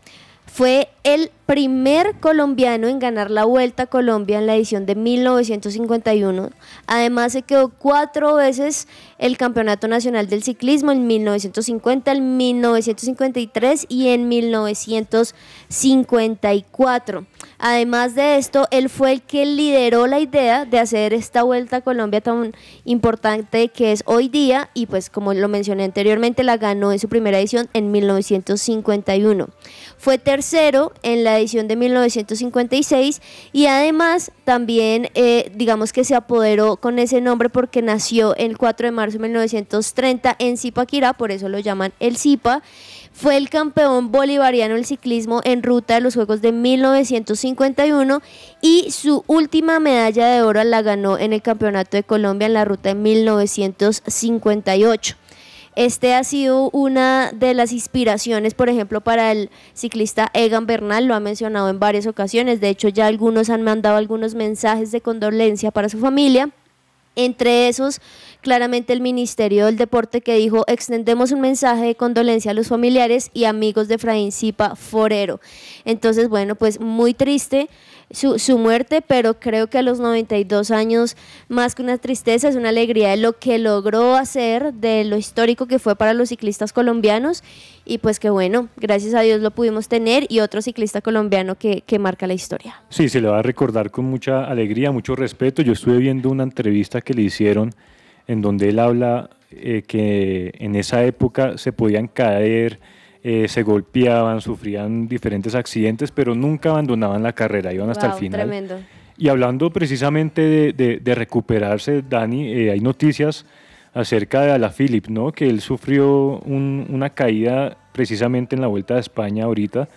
Fue el primer colombiano en ganar la Vuelta a Colombia en la edición de 1951. Además se quedó cuatro veces el Campeonato Nacional del Ciclismo en 1950, en 1953 y en 1954. Además de esto, él fue el que lideró la idea de hacer esta Vuelta a Colombia tan importante que es hoy día y pues como lo mencioné anteriormente, la ganó en su primera edición en 1951. Fue tercero en la edición de 1956 y además también eh, digamos que se apoderó con ese nombre porque nació el 4 de marzo de 1930 en Zipaquirá, por eso lo llaman el Zipa. Fue el campeón bolivariano del ciclismo en ruta de los Juegos de 1951 y su última medalla de oro la ganó en el Campeonato de Colombia en la ruta de 1958. Este ha sido una de las inspiraciones, por ejemplo, para el ciclista Egan Bernal, lo ha mencionado en varias ocasiones, de hecho ya algunos han mandado algunos mensajes de condolencia para su familia. Entre esos, claramente el Ministerio del Deporte que dijo, extendemos un mensaje de condolencia a los familiares y amigos de Efraín Zipa Forero. Entonces, bueno, pues muy triste su, su muerte, pero creo que a los 92 años, más que una tristeza, es una alegría de lo que logró hacer, de lo histórico que fue para los ciclistas colombianos y pues que bueno, gracias a Dios lo pudimos tener y otro ciclista colombiano que, que marca la historia. Sí, se le va a recordar con mucha alegría, mucho respeto. Yo estuve viendo una entrevista que le hicieron en donde él habla eh, que en esa época se podían caer, eh, se golpeaban, sufrían diferentes accidentes, pero nunca abandonaban la carrera, iban hasta Wow, el final. Tremendo. Y hablando precisamente de, de- de recuperarse, Dani, eh, hay noticias acerca de Alaphilippe, ¿no? Que él sufrió un- una caída precisamente en la Vuelta de España ahorita,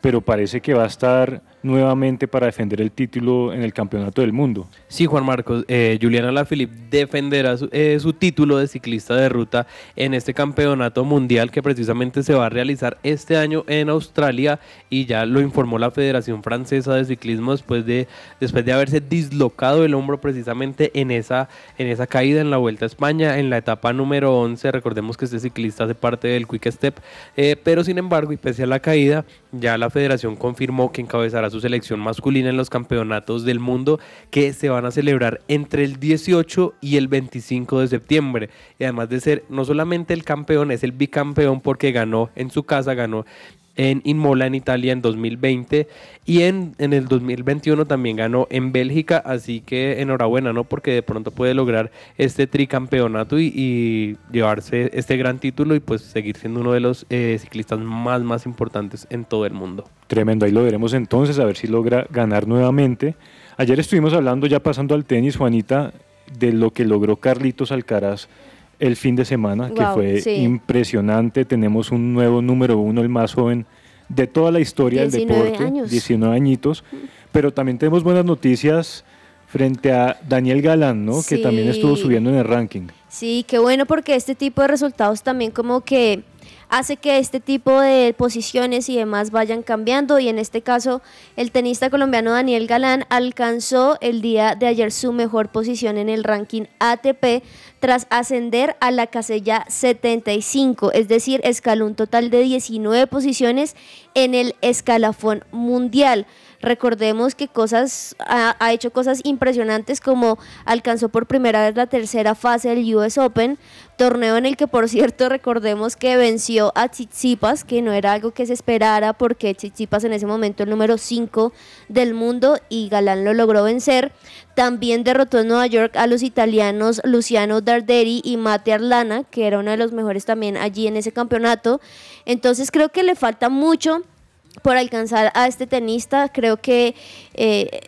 pero parece que va a estar nuevamente para defender el título en el Campeonato del Mundo. Sí, Juan Marcos, eh, Juliana Alaphilippe defenderá su, eh, su título de ciclista de ruta en este campeonato mundial que precisamente se va a realizar este año en Australia y ya lo informó la Federación Francesa de Ciclismo después de, después de haberse dislocado el hombro precisamente en esa, en esa caída en la Vuelta a España en la etapa número 11. Recordemos que este ciclista hace parte del Quick Step, eh, pero sin embargo y pese a la caída, ya la federación confirmó que encabezará su selección masculina en los campeonatos del mundo que se van a celebrar entre el 18 y el 25 de septiembre. Y además de ser no solamente el campeón, es el bicampeón porque ganó en su casa, ganó en Inmola, en Italia, en 2020 y en, en el 2021 también ganó en Bélgica, así que enhorabuena, ¿no? Porque de pronto puede lograr este tricampeonato y, y llevarse este gran título y pues seguir siendo uno de los eh, ciclistas más, más importantes en todo el mundo. Tremendo, ahí lo veremos entonces, a ver si logra ganar nuevamente. Ayer estuvimos hablando, ya pasando al tenis, Juanita, de lo que logró Carlitos Alcaraz el fin de semana, que fue sí. impresionante. Tenemos un nuevo número uno, el más joven de toda la historia del 19 deporte, años. 19 añitos. Pero también tenemos buenas noticias frente a Daniel Galán, ¿no? Que también estuvo subiendo en el ranking. Sí, qué bueno porque este tipo de resultados también como que hace que este tipo de posiciones y demás vayan cambiando y en este caso el tenista colombiano Daniel Galán alcanzó el día de ayer su mejor posición en el ranking ATP tras ascender a la casilla 75, es decir, escaló un total de 19 posiciones en el escalafón mundial. Recordemos que cosas ha, hecho cosas impresionantes como alcanzó por primera vez la tercera fase del US Open, torneo en el que por cierto *laughs* recordemos que venció a Tsitsipas, que no era algo que se esperara porque Tsitsipas en ese momento el número 5 del mundo y Galán lo logró vencer. También derrotó en Nueva York a los italianos Luciano Darderi y Mate Arlana, que era uno de los mejores también allí en ese campeonato. Entonces creo que le falta mucho por alcanzar a este tenista. Creo que eh,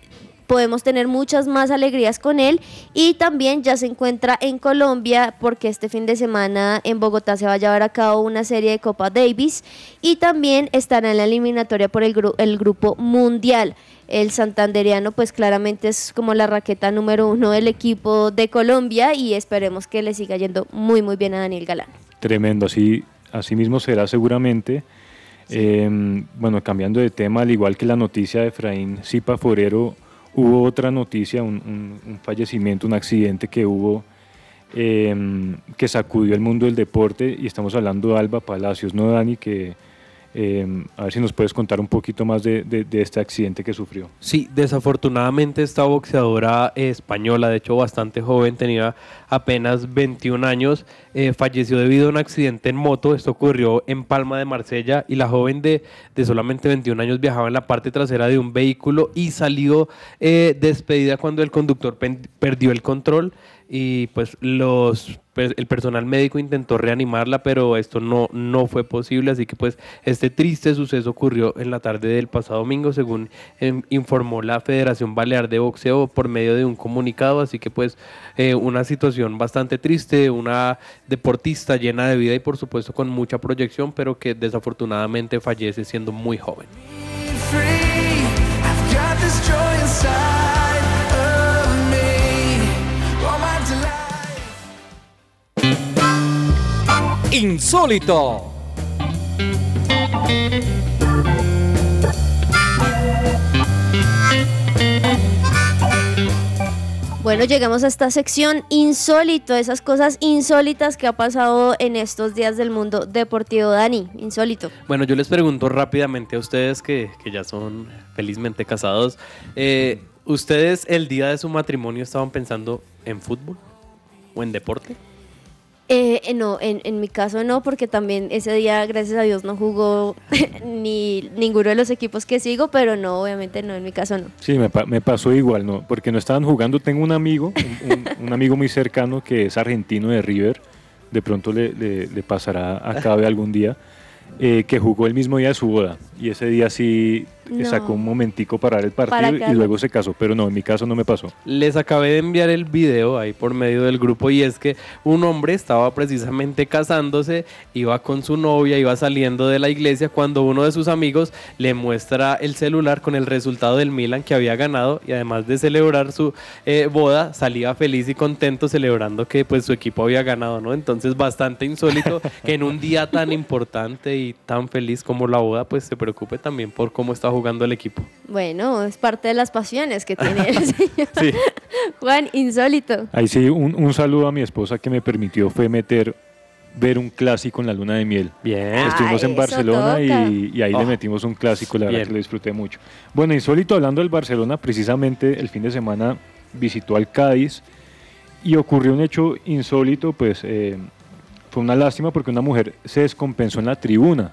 podemos tener muchas más alegrías con él y también ya se encuentra en Colombia porque este fin de semana en Bogotá se va a llevar a cabo una serie de Copa Davis y también estará en la eliminatoria por el, gru- el grupo mundial. El santanderiano pues claramente es como la raqueta número uno del equipo de Colombia y esperemos que le siga yendo muy muy bien a Daniel Galán. Tremendo, así, así mismo será seguramente. Eh, bueno, cambiando de tema, al igual que la noticia de Efraín Zipa Forero, hubo otra noticia, un, un- fallecimiento, un accidente que hubo eh, que sacudió el mundo del deporte y estamos hablando de Alba Palacios, ¿no, Dani? Que, eh, a ver si nos puedes contar un poquito más de, este accidente que sufrió. Sí, desafortunadamente esta boxeadora eh, española, de hecho bastante joven, tenía apenas 21 años, eh, falleció debido a un accidente en moto. Esto ocurrió en Palma de Marsella y la joven de, solamente 21 años viajaba en la parte trasera de un vehículo y salió eh, despedida cuando el conductor perdió el control y pues los el personal médico intentó reanimarla pero esto no no fue posible así que pues este triste suceso ocurrió en la tarde del pasado domingo según em, informó la Federación Balear de Boxeo por medio de un comunicado así que pues eh, una situación bastante triste una deportista llena de vida y por supuesto con mucha proyección pero que desafortunadamente fallece siendo muy joven Insólito. Bueno, llegamos a esta sección insólito, esas cosas insólitas que ha pasado en estos días del mundo deportivo. Dani, insólito. Bueno, yo les pregunto rápidamente a ustedes que, que ya son felizmente casados, eh, ¿ustedes el día de su matrimonio estaban pensando en fútbol o en deporte? Eh, eh, no, en, mi caso no, porque también ese día, gracias a Dios, no jugó *laughs* ni ninguno de los equipos que sigo, pero no, obviamente no, en mi caso no. Sí, me, pa- me pasó igual, ¿no? Porque no estaban jugando. Tengo un amigo, un, *laughs* amigo muy cercano que es argentino de River, de pronto le- le pasará a Cabe algún día, eh, que jugó el mismo día de su boda. Y ese día sí No. sacó un momentico para el partido Para y luego se casó. Pero no, en mi caso no me pasó. Les acabé de enviar el video ahí por medio del grupo y es que un hombre estaba precisamente casándose, iba con su novia, iba saliendo de la iglesia cuando uno de sus amigos le muestra el celular con el resultado del Milan que había ganado y además de celebrar su eh, boda salía feliz y contento celebrando que pues su equipo había ganado, ¿no? Entonces bastante insólito *laughs* que en un día tan importante y tan feliz como la boda pues se preocupe también por cómo está jugando el equipo. Bueno, es parte de las pasiones que tiene el *laughs* señor. Sí. Juan, insólito. Ahí sí, un, un saludo a mi esposa que me permitió fue meter, ver un clásico en la luna de miel. Bien. Estuvimos Ah, en Barcelona y, y ahí le Oh. metimos un clásico, la verdad Bien. que lo disfruté mucho. Bueno, insólito hablando del Barcelona, precisamente el fin de semana visitó al Cádiz y ocurrió un hecho insólito, pues eh, fue una lástima porque una mujer se descompensó en la tribuna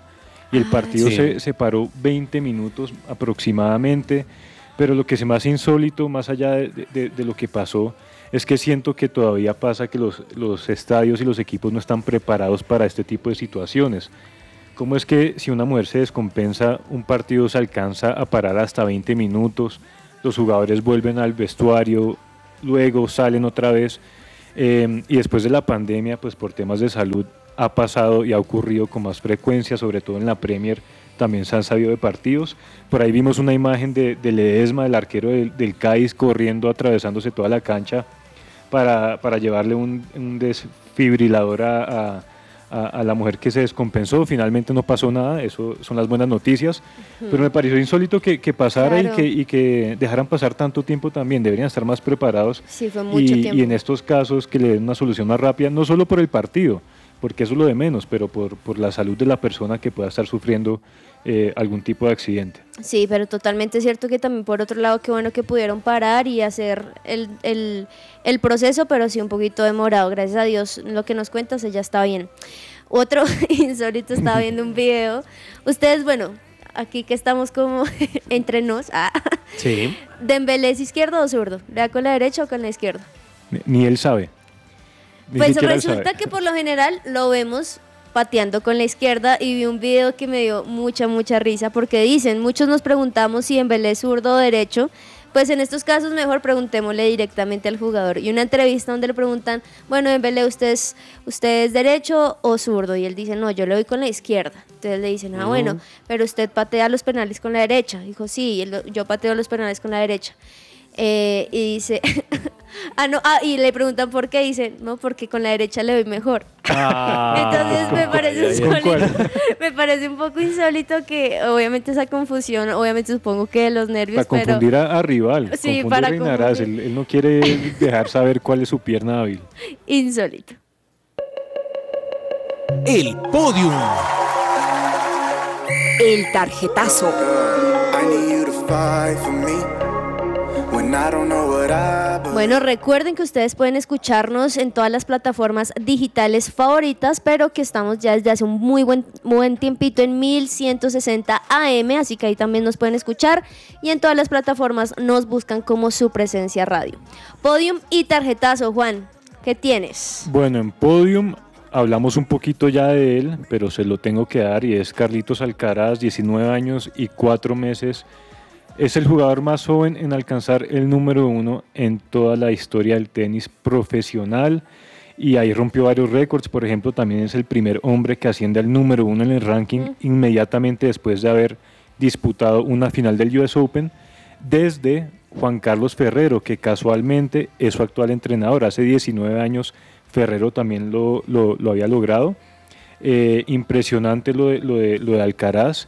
y el partido Sí. se, se paró 20 minutos aproximadamente. Pero lo que es más insólito, más allá de, de- de lo que pasó, es que siento que todavía pasa que los, los estadios y los equipos no están preparados para este tipo de situaciones. ¿Cómo es que si una mujer se descompensa, un partido se alcanza a parar hasta 20 minutos, los jugadores vuelven al vestuario, luego salen otra vez? Eh, y después de la pandemia, pues por temas de salud, ha pasado y ha ocurrido con más frecuencia, sobre todo en la Premier, también se han sabido de partidos. Por ahí vimos una imagen de, de Ledesma, el arquero del, del Cádiz, corriendo, atravesándose toda la cancha para, para llevarle un, un desfibrilador a, a- a- a la mujer que se descompensó. Finalmente no pasó nada, eso son las buenas noticias. Pero me pareció insólito que, que pasara Claro. y, que, y que dejaran pasar tanto tiempo también. Deberían estar más preparados. Sí, fue mucho y, y en estos casos que le den una solución más rápida, no solo por el partido, porque eso es lo de menos, pero por, por la salud de la persona que pueda estar sufriendo eh, algún tipo de accidente. Sí, pero totalmente cierto que también por otro lado, qué bueno que pudieron parar y hacer el, el, el proceso, pero sí un poquito demorado. Gracias a Dios, lo que nos cuentas ya está bien. Otro *laughs* insólito, estaba viendo un video. Ustedes, bueno, aquí que estamos como *laughs* entre nos, ah, Sí. *laughs* ¿Dembélé es izquierdo o zurdo? ¿Le da con la derecha o con la izquierda? Ni, ni él sabe. Ni Pues él resulta sabe. que por lo general lo vemos pateando con la izquierda y vi un video que me dio mucha, mucha risa porque dicen, muchos nos preguntamos si Embelé es zurdo o derecho, pues en estos casos mejor preguntémosle directamente al jugador. Y una entrevista donde le preguntan, bueno, Embelé, ¿usted es, ¿usted es derecho o zurdo? Y él dice, no, yo le doy con la izquierda. Entonces le dicen, ah, bueno, pero usted patea los penales con la derecha. Dijo, sí, yo pateo los penales con la derecha. Eh, y dice, *laughs* ah, no, ah, y le preguntan por qué, dice, no, porque con la derecha le doy mejor. Entonces me *laughs* parece, ay, ay. insólito- *laughs* me parece un poco insólito que obviamente esa confusión, obviamente supongo que los nervios, Para pero confundir a, a rival. Sí, para confundir. Él, él no quiere dejar saber cuál es su pierna hábil. insólito. El podium. El tarjetazo. I need you to fight for me Bueno, recuerden que ustedes pueden escucharnos en todas las plataformas digitales favoritas, pero que estamos ya desde hace un muy buen, buen tiempito en 1160 AM, así que ahí también nos pueden escuchar y en todas las plataformas nos buscan como su presencia radio. Podium y tarjetazo, Juan, ¿qué tienes? Bueno, en Podium hablamos un poquito ya de él, pero se lo tengo que dar y es Carlitos Alcaraz, 19 años y 4 meses. Es el jugador más joven en alcanzar el número uno en toda la historia del tenis profesional y ahí rompió varios récords. Por ejemplo, también es el primer hombre que asciende al número uno en el ranking inmediatamente después de haber disputado una final del US Open desde Juan Carlos Ferrero, que casualmente es su actual entrenador. Hace 19 años Ferrero también lo, lo- lo había logrado. Eh, impresionante lo de, lo, de, lo de Alcaraz.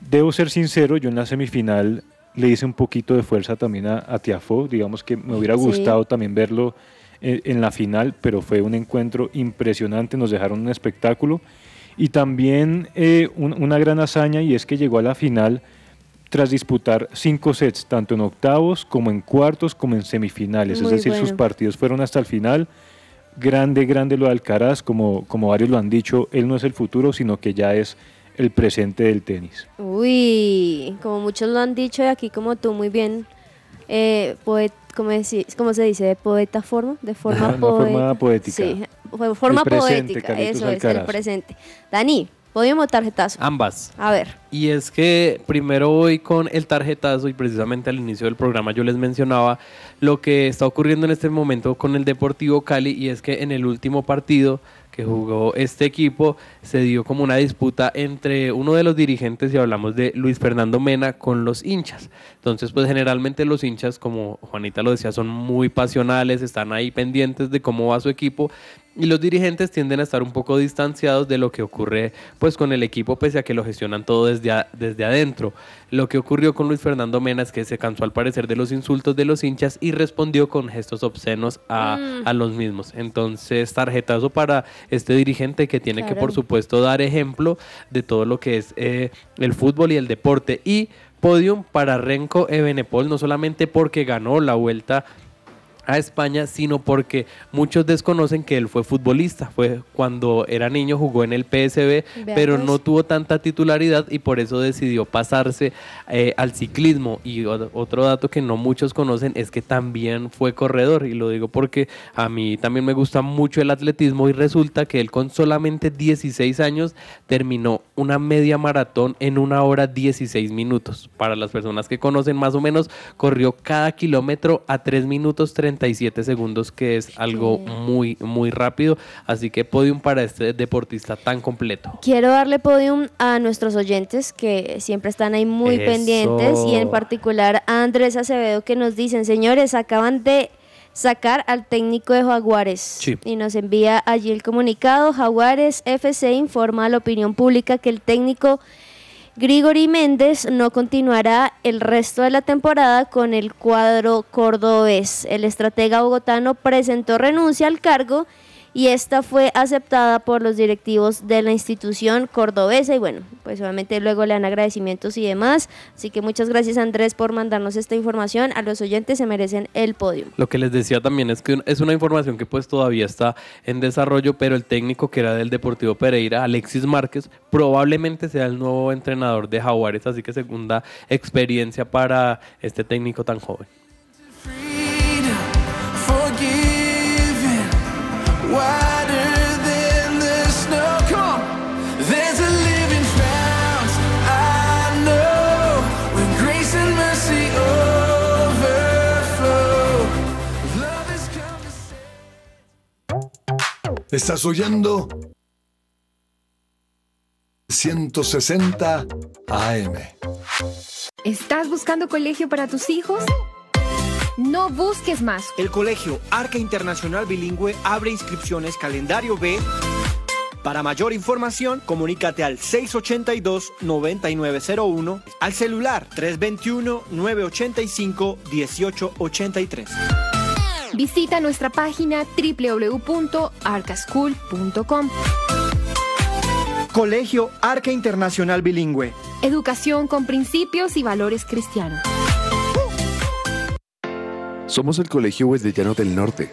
Debo ser sincero, yo en la semifinal le hice un poquito de fuerza también a, a Tiafoe. Digamos que me hubiera Sí. gustado también verlo en, en la final, pero fue un encuentro impresionante, nos dejaron un espectáculo. Y también eh, un- una gran hazaña y es que llegó a la final tras disputar cinco sets, tanto en octavos como en cuartos como en semifinales. Muy es decir, sus partidos fueron hasta el final. Grande, grande lo de Alcaraz, como, como varios lo han dicho, él no es el futuro, sino que ya es el presente del tenis. Uy, como muchos lo han dicho y aquí como tú muy bien, eh, poet, ¿cómo, se dice? ¿De poeta forma? De *laughs* forma, Una poe- forma poética. Sí, forma El presente, poética, Carlitos eso es, el presente. Dani, ¿podemos tarjetazo? Ambas. A ver. Y es que primero voy con el tarjetazo y precisamente al inicio del programa yo les mencionaba lo que está ocurriendo en este momento con el Deportivo Cali y es que en el último partido que jugó este equipo se dio como una disputa entre uno de los dirigentes y hablamos de Luis Fernando Mena con los hinchas. Entonces pues generalmente los hinchas como Juanita lo decía son muy pasionales, están ahí pendientes de cómo va su equipo y los dirigentes tienden a estar un poco distanciados de lo que ocurre pues con el equipo pese a que lo gestionan todo desde, a- desde adentro. Lo que ocurrió con Luis Fernando Mena es que se cansó al parecer de los insultos de los hinchas y respondió con gestos obscenos a, Mm. a los mismos. Entonces tarjetazo para este dirigente que tiene que por supuesto dar ejemplo de todo lo que es eh, el fútbol y el deporte. Y podium para Renko Ebenepol, no solamente porque ganó la vuelta a España, sino porque muchos desconocen que él fue futbolista. Fue cuando era niño, jugó en el PSB, pero no tuvo tanta titularidad y por eso decidió pasarse eh, al ciclismo. Y otro dato que no muchos conocen es que también fue corredor. Y lo digo porque a mí también me gusta mucho el atletismo y resulta que él con solamente 16 años terminó una media maratón en una hora 16 minutos. Para las personas que conocen más o menos, corrió cada kilómetro a 3 minutos 37 segundos, que es algo muy, muy rápido. Así que podium para este deportista tan completo. Quiero darle podium a nuestros oyentes que siempre están ahí muy Eso. pendientes y en particular a Andrés Acevedo que nos dicen, señores, acaban de sacar al técnico de Jaguares Sí. y nos envía allí el comunicado, Jaguares FC informa a la opinión pública que el técnico Grigori Méndez no continuará el resto de la temporada con el cuadro cordobés. El estratega bogotano presentó renuncia al cargo y esta fue aceptada por los directivos de la institución cordobesa y bueno, pues obviamente luego le dan agradecimientos y demás. Así que muchas gracias Andrés por mandarnos esta información. A los oyentes se merecen el podio. Lo que les decía también es que es una información que pues todavía está en desarrollo, pero el técnico que era del Deportivo Pereira, Alexis Márquez, probablemente sea el nuevo entrenador de Jaguares, así que segunda experiencia para este técnico tan joven. Estás oyendo 160 AM. ¿Estás buscando colegio para tus hijos? No busques más. El colegio Arca Internacional Bilingüe abre inscripciones calendario B. Para mayor información, comunícate al 682-9901, al celular 321-985-1883. Visita nuestra página www.arcaschool.com. Colegio Arca Internacional Bilingüe. Educación con principios y valores cristianos. Somos el Colegio Wesleyano del Norte.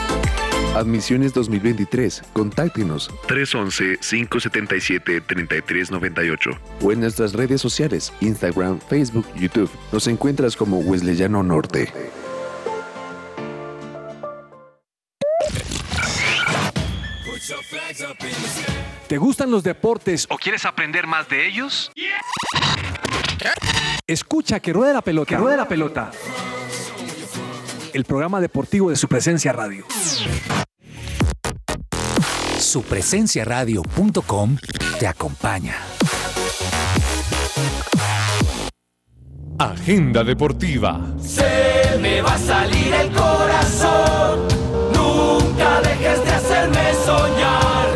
Admisiones 2023. Contáctenos 311-577-3398 o en nuestras redes sociales, Instagram, Facebook, YouTube. Nos encuentras como Wesleyano Norte. ¿Te gustan los deportes o quieres aprender más de ellos? Escucha que ruede la pelota. Que ruede la pelota. El programa deportivo de su presencia radio. Supresenciaradio.com te acompaña. Agenda deportiva. Se me va a salir el corazón. Nunca dejes de hacerme soñar.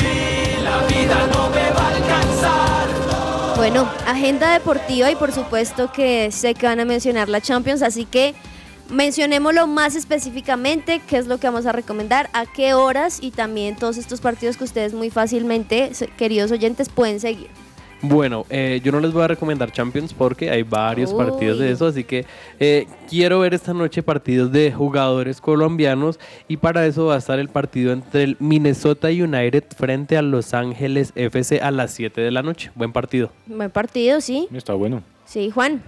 Y la vida no me va a alcanzar. Bueno, agenda deportiva y por supuesto que sé que van a mencionar la Champions, así que mencionémoslo más específicamente, qué es lo que vamos a recomendar, a qué horas y también todos estos partidos que ustedes muy fácilmente, queridos oyentes, pueden seguir. Bueno, eh, yo no les voy a recomendar Champions porque hay varios partidos de eso, así que eh, quiero ver esta noche partidos de jugadores colombianos y para eso va a estar el partido entre el Minnesota United frente a Los Ángeles FC a las 7 de la noche. Buen partido. Buen partido, sí. Está bueno. Sí, Juan.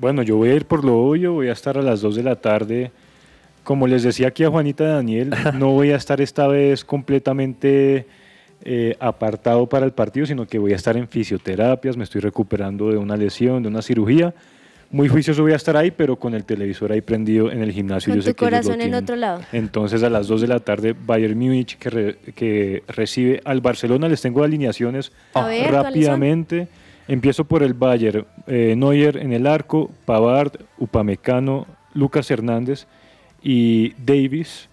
Bueno, yo voy a ir por lo obvio, voy a estar a las 2 de la tarde. Como les decía aquí a Juanita Daniel, *laughs* no voy a estar esta vez completamente eh, apartado para el partido, sino que voy a estar en fisioterapias, me estoy recuperando de una lesión, de una cirugía. Muy juicioso voy a estar ahí, pero con el televisor ahí prendido en el gimnasio. Con yo sé tu que corazón en otro lado. Entonces a las 2 de la tarde Bayern Múnich que, re- que recibe al Barcelona. Les tengo alineaciones A ver, ¿cuáles son? Empiezo por el Bayern. Eh, Neuer en el arco, Pavard, Upamecano, Lucas Hernández y Davis.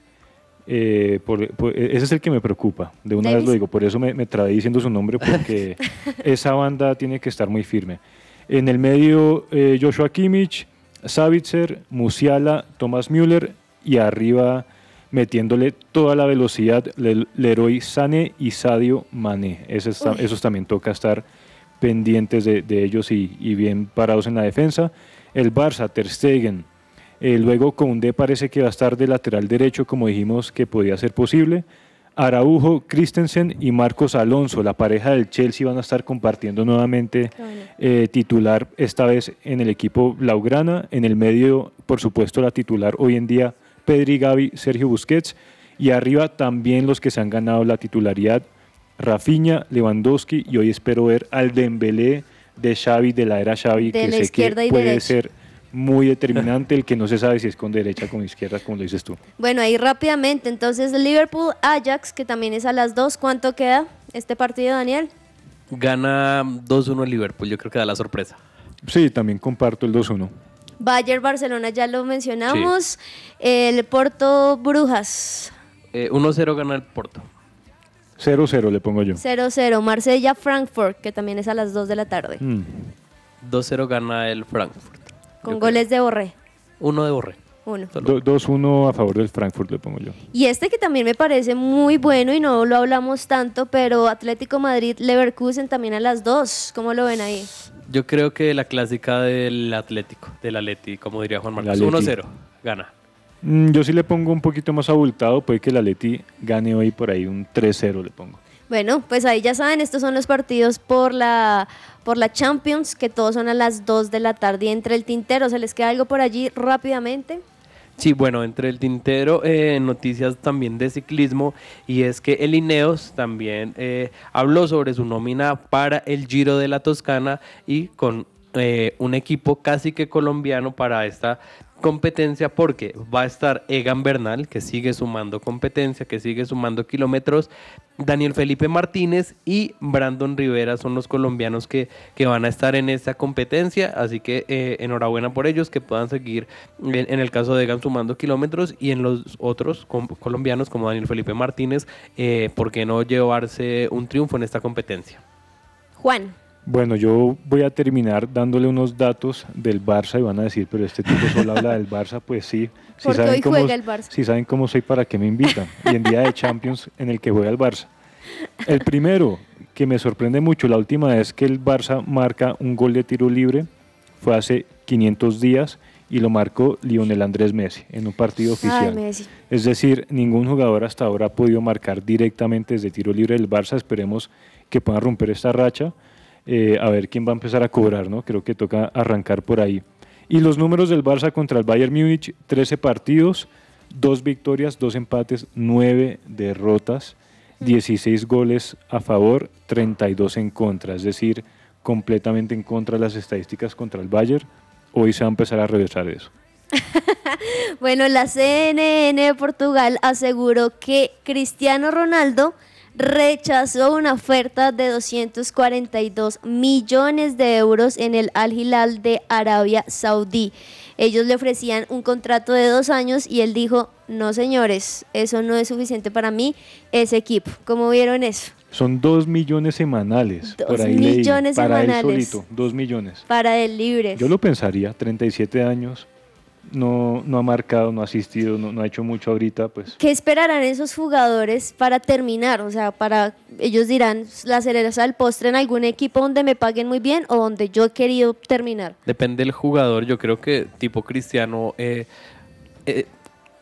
Eh, por- por- ese es el que me preocupa, de una vez lo digo, por eso me, me trabé diciendo su nombre, porque *laughs* esa banda tiene que estar muy firme. En el medio, eh, Joshua Kimmich, Savitzer, Musiala, Thomas Müller y arriba metiéndole toda la velocidad Le- Leroy Sané y Sadio Mané. Esos, ta- Uy. esos también toca estar pendientes de, de ellos y, y bien parados en la defensa. El Barça, Ter Stegen, eh, luego Koundé parece que va a estar de lateral derecho, como dijimos que podía ser posible. Araujo, Christensen y Marcos Alonso, la pareja del Chelsea, van a estar compartiendo nuevamente eh, titular, esta vez en el equipo Blaugrana. En el medio, por supuesto, la titular hoy en día, Pedri, Gavi, Sergio Busquets. Y arriba también los que se han ganado la titularidad, Rafinha, Lewandowski. Y hoy espero ver al Dembélé de Xavi, de la era Xavi, De que sé izquierda que puede derecha. ser muy determinante, el que no se sabe si es con derecha o con izquierda, como lo dices tú. Bueno, ahí rápidamente, entonces Liverpool, Ajax, que también es a las 2. ¿Cuánto queda este partido, Daniel? Gana 2-1 el Liverpool, yo creo que da la sorpresa. Sí, también comparto el 2-1. Bayern, Barcelona, ya lo mencionamos. El Porto, Brujas, Eh, 1-0 gana el Porto. 0-0 le pongo yo. 0-0. Marsella, Frankfurt, que también es a las 2 de la tarde. Mm. 2-0 gana el Frankfurt. Con goles de Borré. Uno de Borré. Uno. Do- 2-1 a favor del Frankfurt le pongo yo. Y este que también me parece muy bueno y no lo hablamos tanto, pero Atlético Madrid, Leverkusen también a las 2. ¿Cómo lo ven ahí? Yo creo que la clásica del Atlético, del Atleti, como diría Juan Marcos. Atleti. 1-0 gana. Mm, Yo sí le pongo un poquito más abultado, puede que el Atleti gane hoy por ahí un 3-0 le pongo. Bueno, pues ahí ya saben, estos son los partidos por la, por la Champions, que todos son a las 2 de la tarde. Y entre el tintero, ¿se les queda algo por allí rápidamente? Sí, bueno, entre el tintero, eh, noticias también de ciclismo, y es que el Ineos también eh, habló sobre su nómina para el Giro de la Toscana y con eh, un equipo casi que colombiano para esta competencia porque va a estar Egan Bernal, que sigue sumando competencia, que sigue sumando kilómetros, Daniel Felipe Martínez y Brandon Rivera son los colombianos que, que van a estar en esta competencia, así que eh, enhorabuena por ellos, que puedan seguir en, el caso de Egan sumando kilómetros y en los otros colombianos como Daniel Felipe Martínez, eh, ¿por qué no llevarse un triunfo en esta competencia? Juan. Bueno, yo voy a terminar dándole unos datos del Barça y van a decir, pero este tipo solo habla del Barça, pues sí. *laughs* Si Porque hoy juega el Barça. Si saben cómo soy, ¿para qué me invitan? Y en día de Champions en el que juega el Barça. El primero, que me sorprende mucho, la última vez que el Barça marca un gol de tiro libre fue hace 500 días y lo marcó Lionel Andrés Messi en un partido oficial. Ay. Es decir, ningún jugador hasta ahora ha podido marcar directamente desde tiro libre del Barça. Esperemos que puedan romper esta racha. Eh, a ver quién va a empezar a cobrar, ¿no? Creo que toca arrancar por ahí. Y los números del Barça contra el Bayern Múnich, 13 partidos, 2 victorias, 2 empates, 9 derrotas, 16 goles a favor, 32 en contra. Es decir, completamente en contra de las estadísticas contra el Bayern. Hoy se va a empezar a revisar eso. *laughs* Bueno, la CNN de Portugal aseguró que Cristiano Ronaldo rechazó una oferta de 242 millones de euros en el Al Hilal de Arabia Saudí. Ellos le ofrecían un contrato de dos años y él dijo, no señores, eso no es suficiente para mí, ese equipo. ¿Cómo vieron eso? Son 2 millones semanales. Dos por ahí leí, millones para semanales. él solito, 2 millones. Para el libre. Yo lo pensaría, 37 años, no, no ha marcado, no ha asistido, no, no ha hecho mucho ahorita, pues ¿Qué esperarán esos jugadores para terminar? O sea, para ellos dirán la cereza del postre en algún equipo donde me paguen muy bien o donde yo he querido terminar. Depende del jugador, yo creo que tipo Cristiano eh, eh,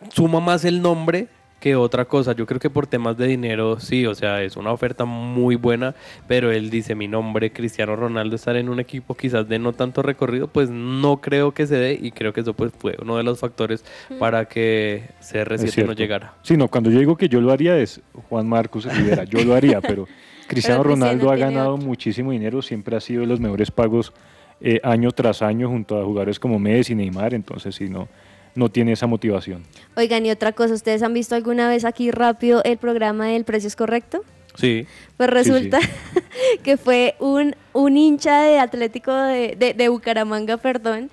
suma más el nombre que otra cosa. Yo creo que por temas de dinero, sí, o sea, es una oferta muy buena, pero él dice mi nombre, Cristiano Ronaldo, estar en un equipo quizás de no tanto recorrido, pues no creo que se dé y creo que eso pues fue uno de los factores para que es CR7 no llegara. Sí, no, cuando yo digo que yo lo haría es Juan Marcos Rivera, yo lo haría, pero *laughs* Cristiano Pero Cristiano Ronaldo ha ganado otro. muchísimo dinero, siempre ha sido de los mejores pagos eh, año tras año junto a jugadores como Messi, Neymar, entonces sí, no, no tiene esa motivación. Oigan, y otra cosa, ¿ustedes han visto alguna vez aquí rápido el programa del precio es correcto? Sí. Pues Sí, resulta *laughs* que fue un un hincha de Atlético de, de- de Bucaramanga, perdón,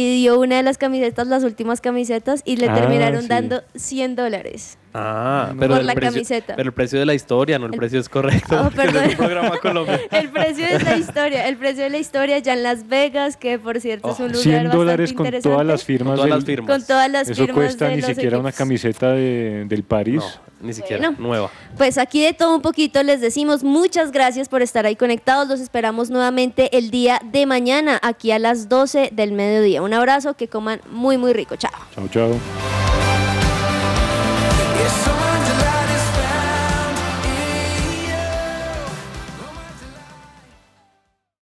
y dio una de las camisetas, las últimas camisetas, y le Ah, terminaron sí. dando 100 dólares. Ah, Por el la precio, camiseta. Pero el precio de la historia, no el, precio es correcto. *laughs* Oh, *laughs* perdón. es. *laughs* El precio es la historia, el precio de la historia ya en Las Vegas, que por cierto es un lugar 100 bastante dólares con interesante. todas las firmas. Todas las del- firmas. Con todas las Eso firmas cuesta de ni siquiera una camiseta de- del París. Ni siquiera nueva. Pues aquí de todo un poquito les decimos muchas gracias por estar ahí conectados. Los esperamos nuevamente el día de mañana, aquí a las 12 del mediodía. Un abrazo, que coman muy, muy rico. Chao. Chao, chao.